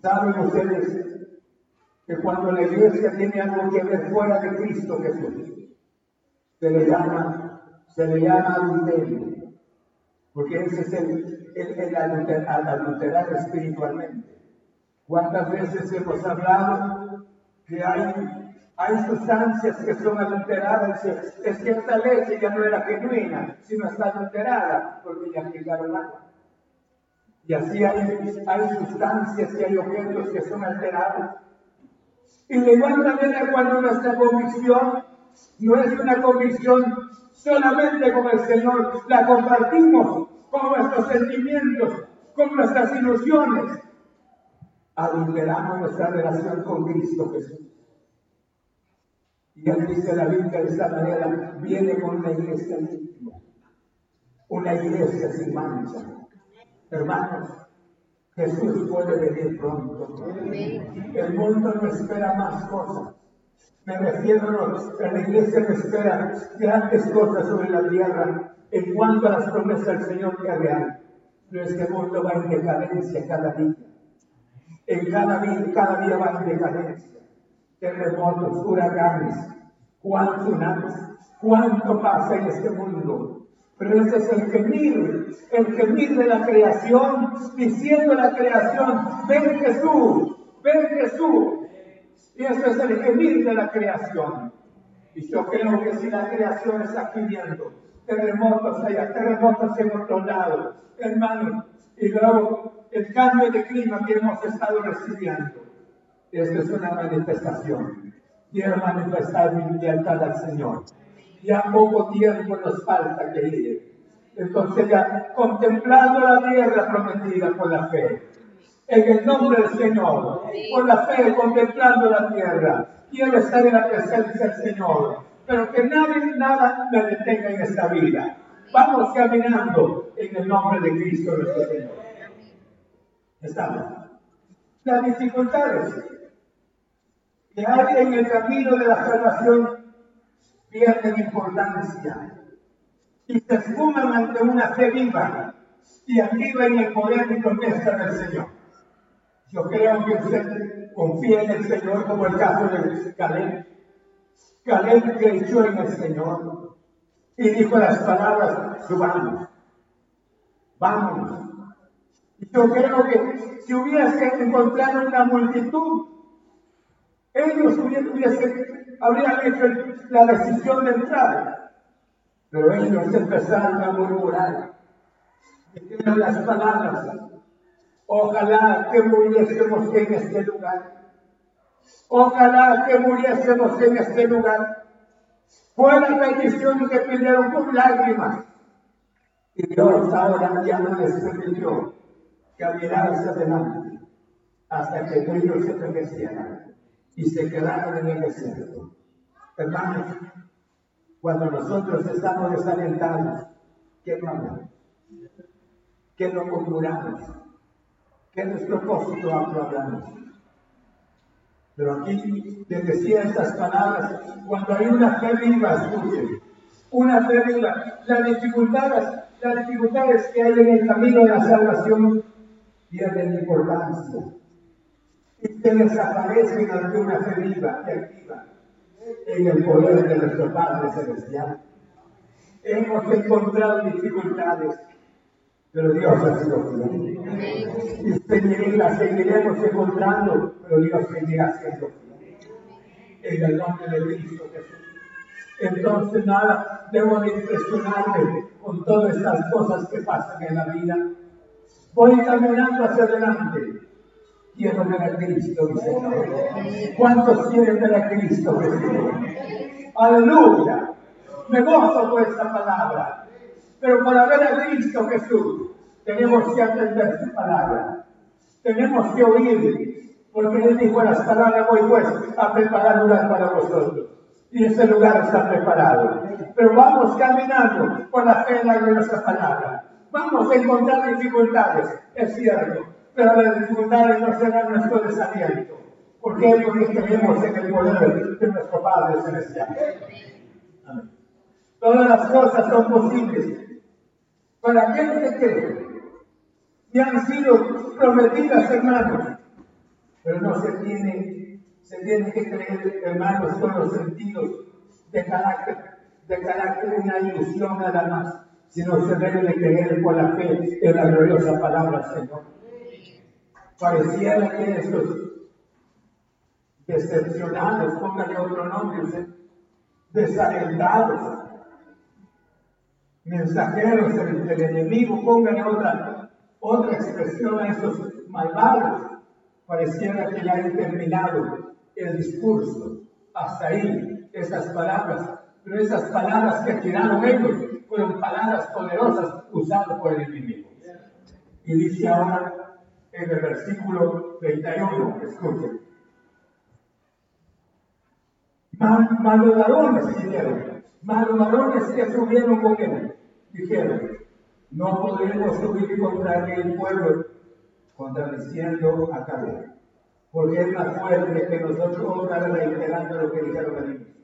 ¿Saben ustedes que cuando la iglesia tiene algo que ver fuera de Cristo Jesús, se le llama, se le llama adulterio, porque ese es el, el, el adulterar, espiritualmente. ¿Cuántas veces hemos hablado que hay, hay sustancias que son adulteradas? Es que esta leche ya no era genuina, sino está adulterada, porque ya aplicaron agua. Y así hay, hay sustancias y hay objetos que son alterados. Y de igual manera cuando nuestra convicción no es una convicción solamente con el Señor, la compartimos con nuestros sentimientos, con nuestras ilusiones. Adulteramos nuestra relación con Cristo Jesús. Y él dice la Biblia de esta manera, viene con una iglesia limpia, una iglesia sin mancha. Hermanos, Jesús puede venir pronto. El mundo no espera más cosas. Me refiero a la iglesia que espera grandes cosas sobre la tierra en cuanto a las promesas del Señor que real. Este mundo va en decadencia cada día. En cada día, cada día va en decadencia. Terremotos, huracanes, cuánto tsunamis, cuánto pasa en este mundo. Pero ese es el gemir, el gemir de la creación, diciendo a la creación, ven Jesús, ven Jesús, y ese es el gemir de la creación. Y yo creo que si la creación está pidiendo terremotos allá, terremotos en otro lado, hermano, y luego el cambio de clima que hemos estado recibiendo, esta es una manifestación. Quiero manifestar mi lealtad al Señor. Ya poco tiempo nos falta que ir. Entonces ya contemplando la tierra prometida por la fe, en el nombre del Señor, con la fe contemplando la tierra. Quiero estar en la presencia del Señor, pero que nadie, nada me detenga en esta vida. Vamos caminando en el nombre de Cristo nuestro Señor. Estamos. Las dificultades que hay en el camino de la salvación pierden importancia y se esfuman ante una fe viva y activa en el poder y promesa del Señor. Yo creo que usted confía en el Señor como el caso de Caleb. Caleb creyó en el Señor y dijo las palabras, subamos, vamos. Yo creo que si hubiese encontrado una multitud, ellos hubiesen, habrían hecho la decisión de entrar. Pero ellos empezaron a murmurar. Dijeron las palabras, Ojalá que muriésemos en este lugar. Ojalá que muriésemos en este lugar. Fue la bendición que pidieron con lágrimas. Y Dios ahora ya no les permitió caminar hacia adelante hasta que ellos se envejecieran y se quedaron en el desierto. Hermanos, cuando nosotros estamos desalentados, ¿qué no hablamos? ¿Qué no murmuramos? ¿Qué propósito hablamos? Pero aquí te decía estas palabras, cuando hay una fe viva, escuchen, una fe viva. Las dificultades, las dificultades que hay en el camino de la salvación pierden importancia y se desaparecen ante una fe viva y activa en el poder de nuestro Padre Celestial. Hemos encontrado dificultades, pero Dios ha sido fiel. Y seguiremos encontrando, pero Dios seguirá siendo. En el nombre de Cristo Jesús. Entonces nada, debo de impresionarme con todas estas cosas que pasan en la vida. Voy caminando hacia adelante. Quiero ver a Cristo, mi Señor. ¿Cuántos quieren ver a Cristo, Jesús? Aleluya. Me gozo por esta palabra. Pero para ver a Cristo Jesús, tenemos que atender su palabra. Tenemos que oír, porque Él dijo las palabras, voy pues a preparar lugar para vosotros. Y ese lugar está preparado. Pero vamos caminando por la fe de nuestra palabra. Vamos a encontrar dificultades, es cierto, pero las dificultades no serán nuestro desaliento, porque es lo que creemos en el poder de nuestro Padre Celestial. Todas las cosas son posibles para aquel que cree y han sido prometidas, hermanos. Pero no se tiene, se tiene que creer, hermanos, con los sentidos de carácter, de carácter una ilusión nada más, sino se debe de creer con la fe en la gloriosa palabra, Señor. Pareciera que estos decepcionados, póngale otro nombre, desalentados, mensajeros del, enemigo, póngale otra, otra expresión a esos malvados. Pareciera que ya han terminado el discurso. Hasta ahí, esas palabras. Pero esas palabras que tiraron ellos fueron palabras poderosas usadas por el enemigo. Y dice ahora en el versículo 31, escuchen. Malodarones dijeron, malodarones que subieron con él, dijeron, no podemos subir contra el pueblo, contradiciendo a Caleb, porque es más fuerte que nosotros, otra reiterando lo que dijeron inicio.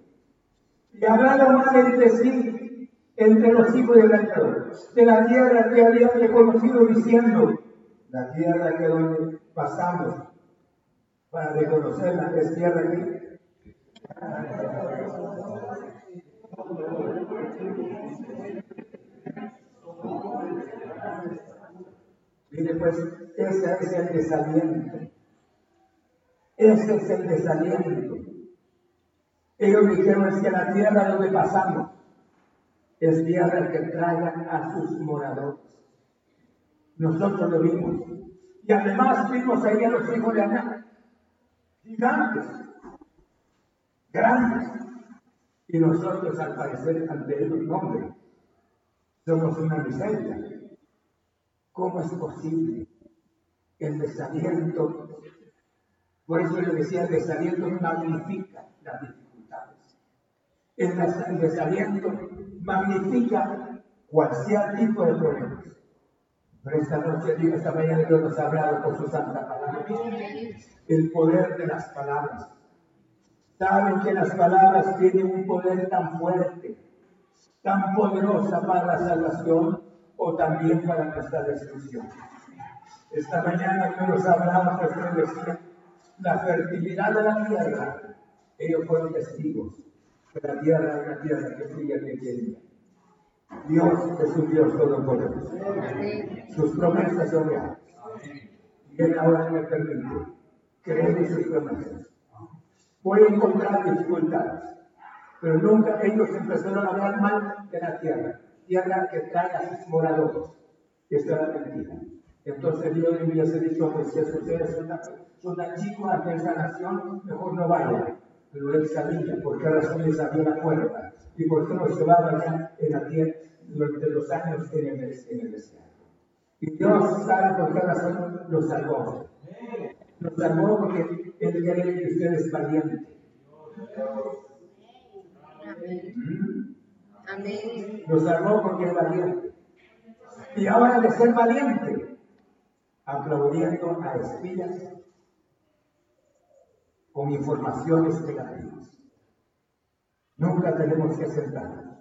Y hablaron entre sí, entre los hijos de la de la tierra que habían reconocido diciendo, la tierra que donde pasamos para reconocerla es tierra que Mire, pues, ese es el desaliento. Ese es el desaliento. Ellos dijeron es que la tierra donde pasamos es tierra que traigan a sus moradores. Nosotros lo vimos. Y además vimos ahí a los hijos de Aná, gigantes, grandes. Y nosotros, al parecer, ante ellos, nombre, somos una miseria. ¿Cómo es posible el desaliento? Por eso le decía, el desaliento magnifica las dificultades. El desaliento magnifica cualquier tipo de problemas. Pero esta noche, esta mañana Dios nos ha hablado por su santa palabra. El poder de las palabras. Saben que las palabras tienen un poder tan fuerte, tan poderosa para la salvación o también para nuestra destrucción. Esta mañana Dios nos ha hablado, pues decía, la fertilidad de la tierra. Ellos fueron testigos que la tierra es una tierra que fluye que quería. Dios es un Dios todopoderoso. Sus promesas son reales. Él ahora me permite creer en sus promesas. Voy a encontrar dificultades, pero nunca ellos empezaron a hablar mal de la tierra, tierra que trae a sus moradores. Esto era mentira. Entonces Dios le hubiese dicho a Moisés, ustedes son tan, chicos ante esa nación, mejor no vayan. Pero él sabía por qué razón les abrió la puerta y por qué los llevaba allá en la tierra durante los años en el, desierto. Y Dios sabe por qué razón los salvó. Los salvó porque Él quiere que ustedes valientes. Amén. Amén. Los salvó porque es valiente. Y ahora de ser valiente, aplaudiendo a espías con informaciones negativas. Nunca tenemos que sentarnos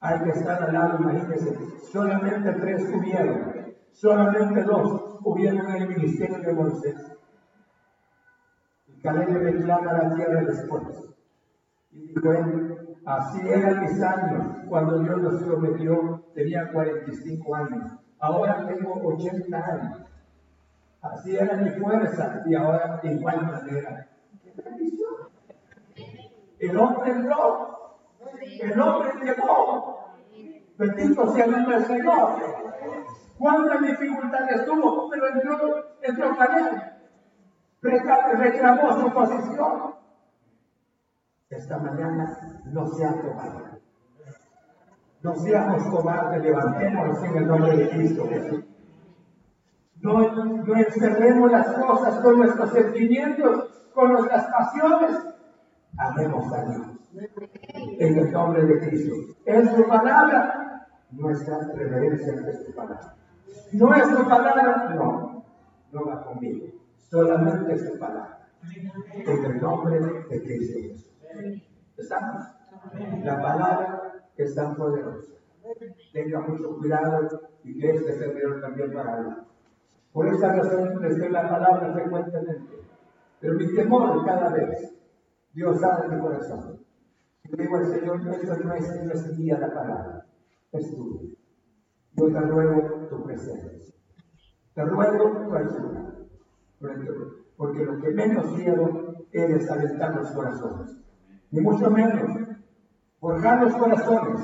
Hay que estar al lado, imagínense, solamente tres hubieron, solamente dos hubieron en el ministerio de Moisés. Y Caleb le reclama la tierra después. Y así eran mis años cuando Dios los prometió, tenía 45 años. Ahora tengo 80 años. Así era mi fuerza y ahora de igual manera. El hombre entró, el hombre llegó. Bendito sea el Señor. ¿Cuántas dificultades tuvo? Pero entró, entró Caleb. Reclamó su posición. Esta mañana no sea cobarde. No seamos cobardes, levantémonos en el nombre de Cristo Jesús. No, no encerremos las cosas con nuestros sentimientos, con nuestras pasiones. Amemos a Dios. En el nombre de Cristo. En su palabra, nuestra reverencia es su palabra. No es su palabra, no, no va conmigo. Solamente es su palabra. En el nombre de Cristo Jesús. ¿Estamos? La palabra es tan poderosa. Tenga mucho cuidado y que este servidor también para él. Por esa razón les la palabra frecuentemente. Pero mi temor cada vez, Dios sabe mi corazón. Yo digo al Señor, esto no es, no es día la palabra, es tuyo. Yo te ruego tu presencia. Te ruego tu ayuda. Porque lo que menos quiero es desalentar los corazones. Ni mucho menos forjar los corazones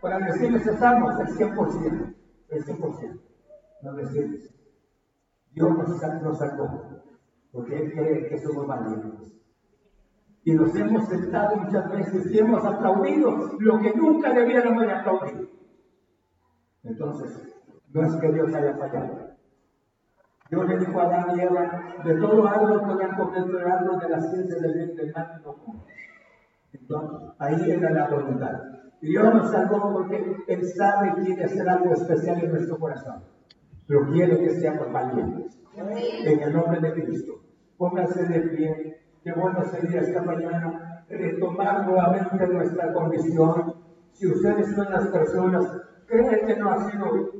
para decirles estamos el 100%. El 100%. No decirles. Dios nos, nos sacó, porque Él quiere que somos valientes. Y nos hemos sentado muchas veces y hemos aplaudido lo que nunca debiéramos de aplaudir. Entonces, no es que Dios haya fallado. Dios le dijo a Adán y de todo árbol podrán comer el árbol de la ciencia del bien del mal, no Entonces, ahí era la voluntad. Y Dios nos salvó porque Él sabe que quiere hacer algo especial en nuestro corazón pero quiere que seamos valientes. En el nombre de Cristo. Pónganse de pie. Qué bueno sería esta mañana retomar nuevamente nuestra condición. Si ustedes son las personas, creen que no ha sido,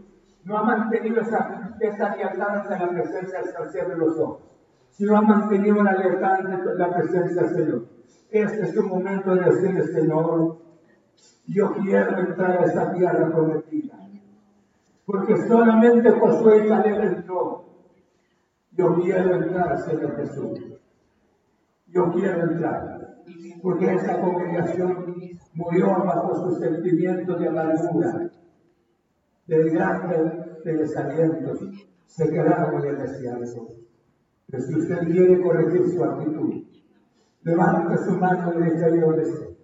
no ha mantenido esa, esa lealtad ante la presencia del Señor de los ojos. Si no ha mantenido la lealtad ante la presencia del Señor. Este es un momento de decirle, Señor, yo quiero entrar a esa tierra prometida porque solamente Josué y Caleb entró. Yo quiero entrar, Señor Jesús. Yo quiero entrar. Porque esa congregación murió bajo sus sentimientos de amargura, del grande de desalientos. Se quedaron en el desierto. Pero si usted quiere corregir su actitud, levante su mano derecha y órese.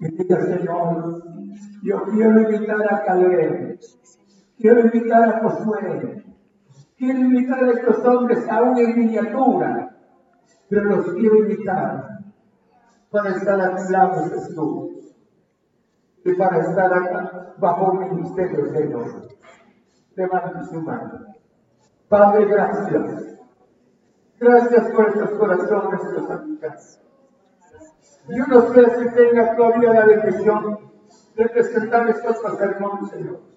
Y Señor, yo quiero invitar a Caleb Quiero invitar a Josué. Quiero invitar a estos hombres aún en miniatura. Pero los quiero invitar para estar a mi lado, Jesús. Y para estar acá bajo mi ministerio, Señor. Levante su mano. Padre, gracias. Gracias por estos corazones que nos aplican. Yo no sé si tenga todavía la bendición de presentar estos sermones, Señor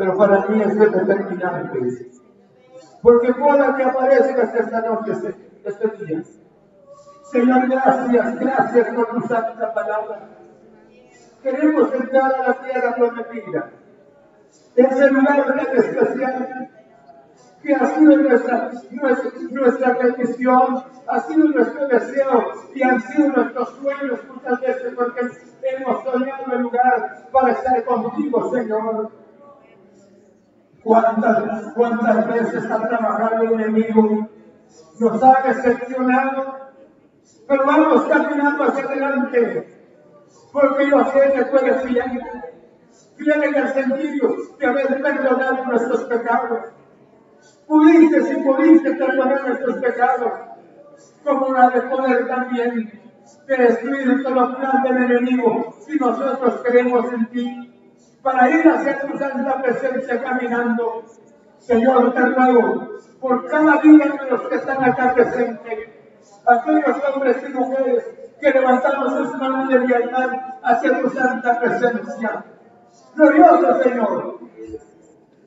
pero para mí es determinante. Porque pueda que aparezcas esta noche, este día. Señor, gracias, gracias por tu santa palabra. Queremos entrar a la tierra prometida. Ese lugar tan especial que ha sido nuestra, nuestra, nuestra petición, ha sido nuestro deseo y han sido nuestros sueños muchas veces porque hemos soñado el lugar para estar contigo, Señor. ¿Cuántas, cuántas veces ha trabajado el enemigo? Nos ha decepcionado, pero vamos caminando hacia adelante, porque yo sé que tú eres fiel, fiel en el sentido de haber perdonado nuestros pecados. Pudiste, si pudiste perdonar nuestros pecados, como la de poder también destruir todo los plan del enemigo si nosotros creemos en ti para ir hacia tu santa presencia caminando. Señor, te ruego por cada día de los que están acá presentes, aquellos hombres y mujeres que levantamos sus manos de lealtad hacia tu santa presencia. Glorioso Señor.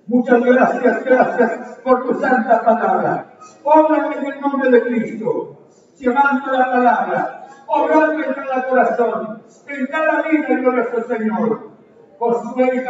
Muchas gracias, gracias por tu santa palabra. Obra en el nombre de Cristo, llevando la palabra, obrando en cada corazón, en cada vida, glorioso Señor. Josué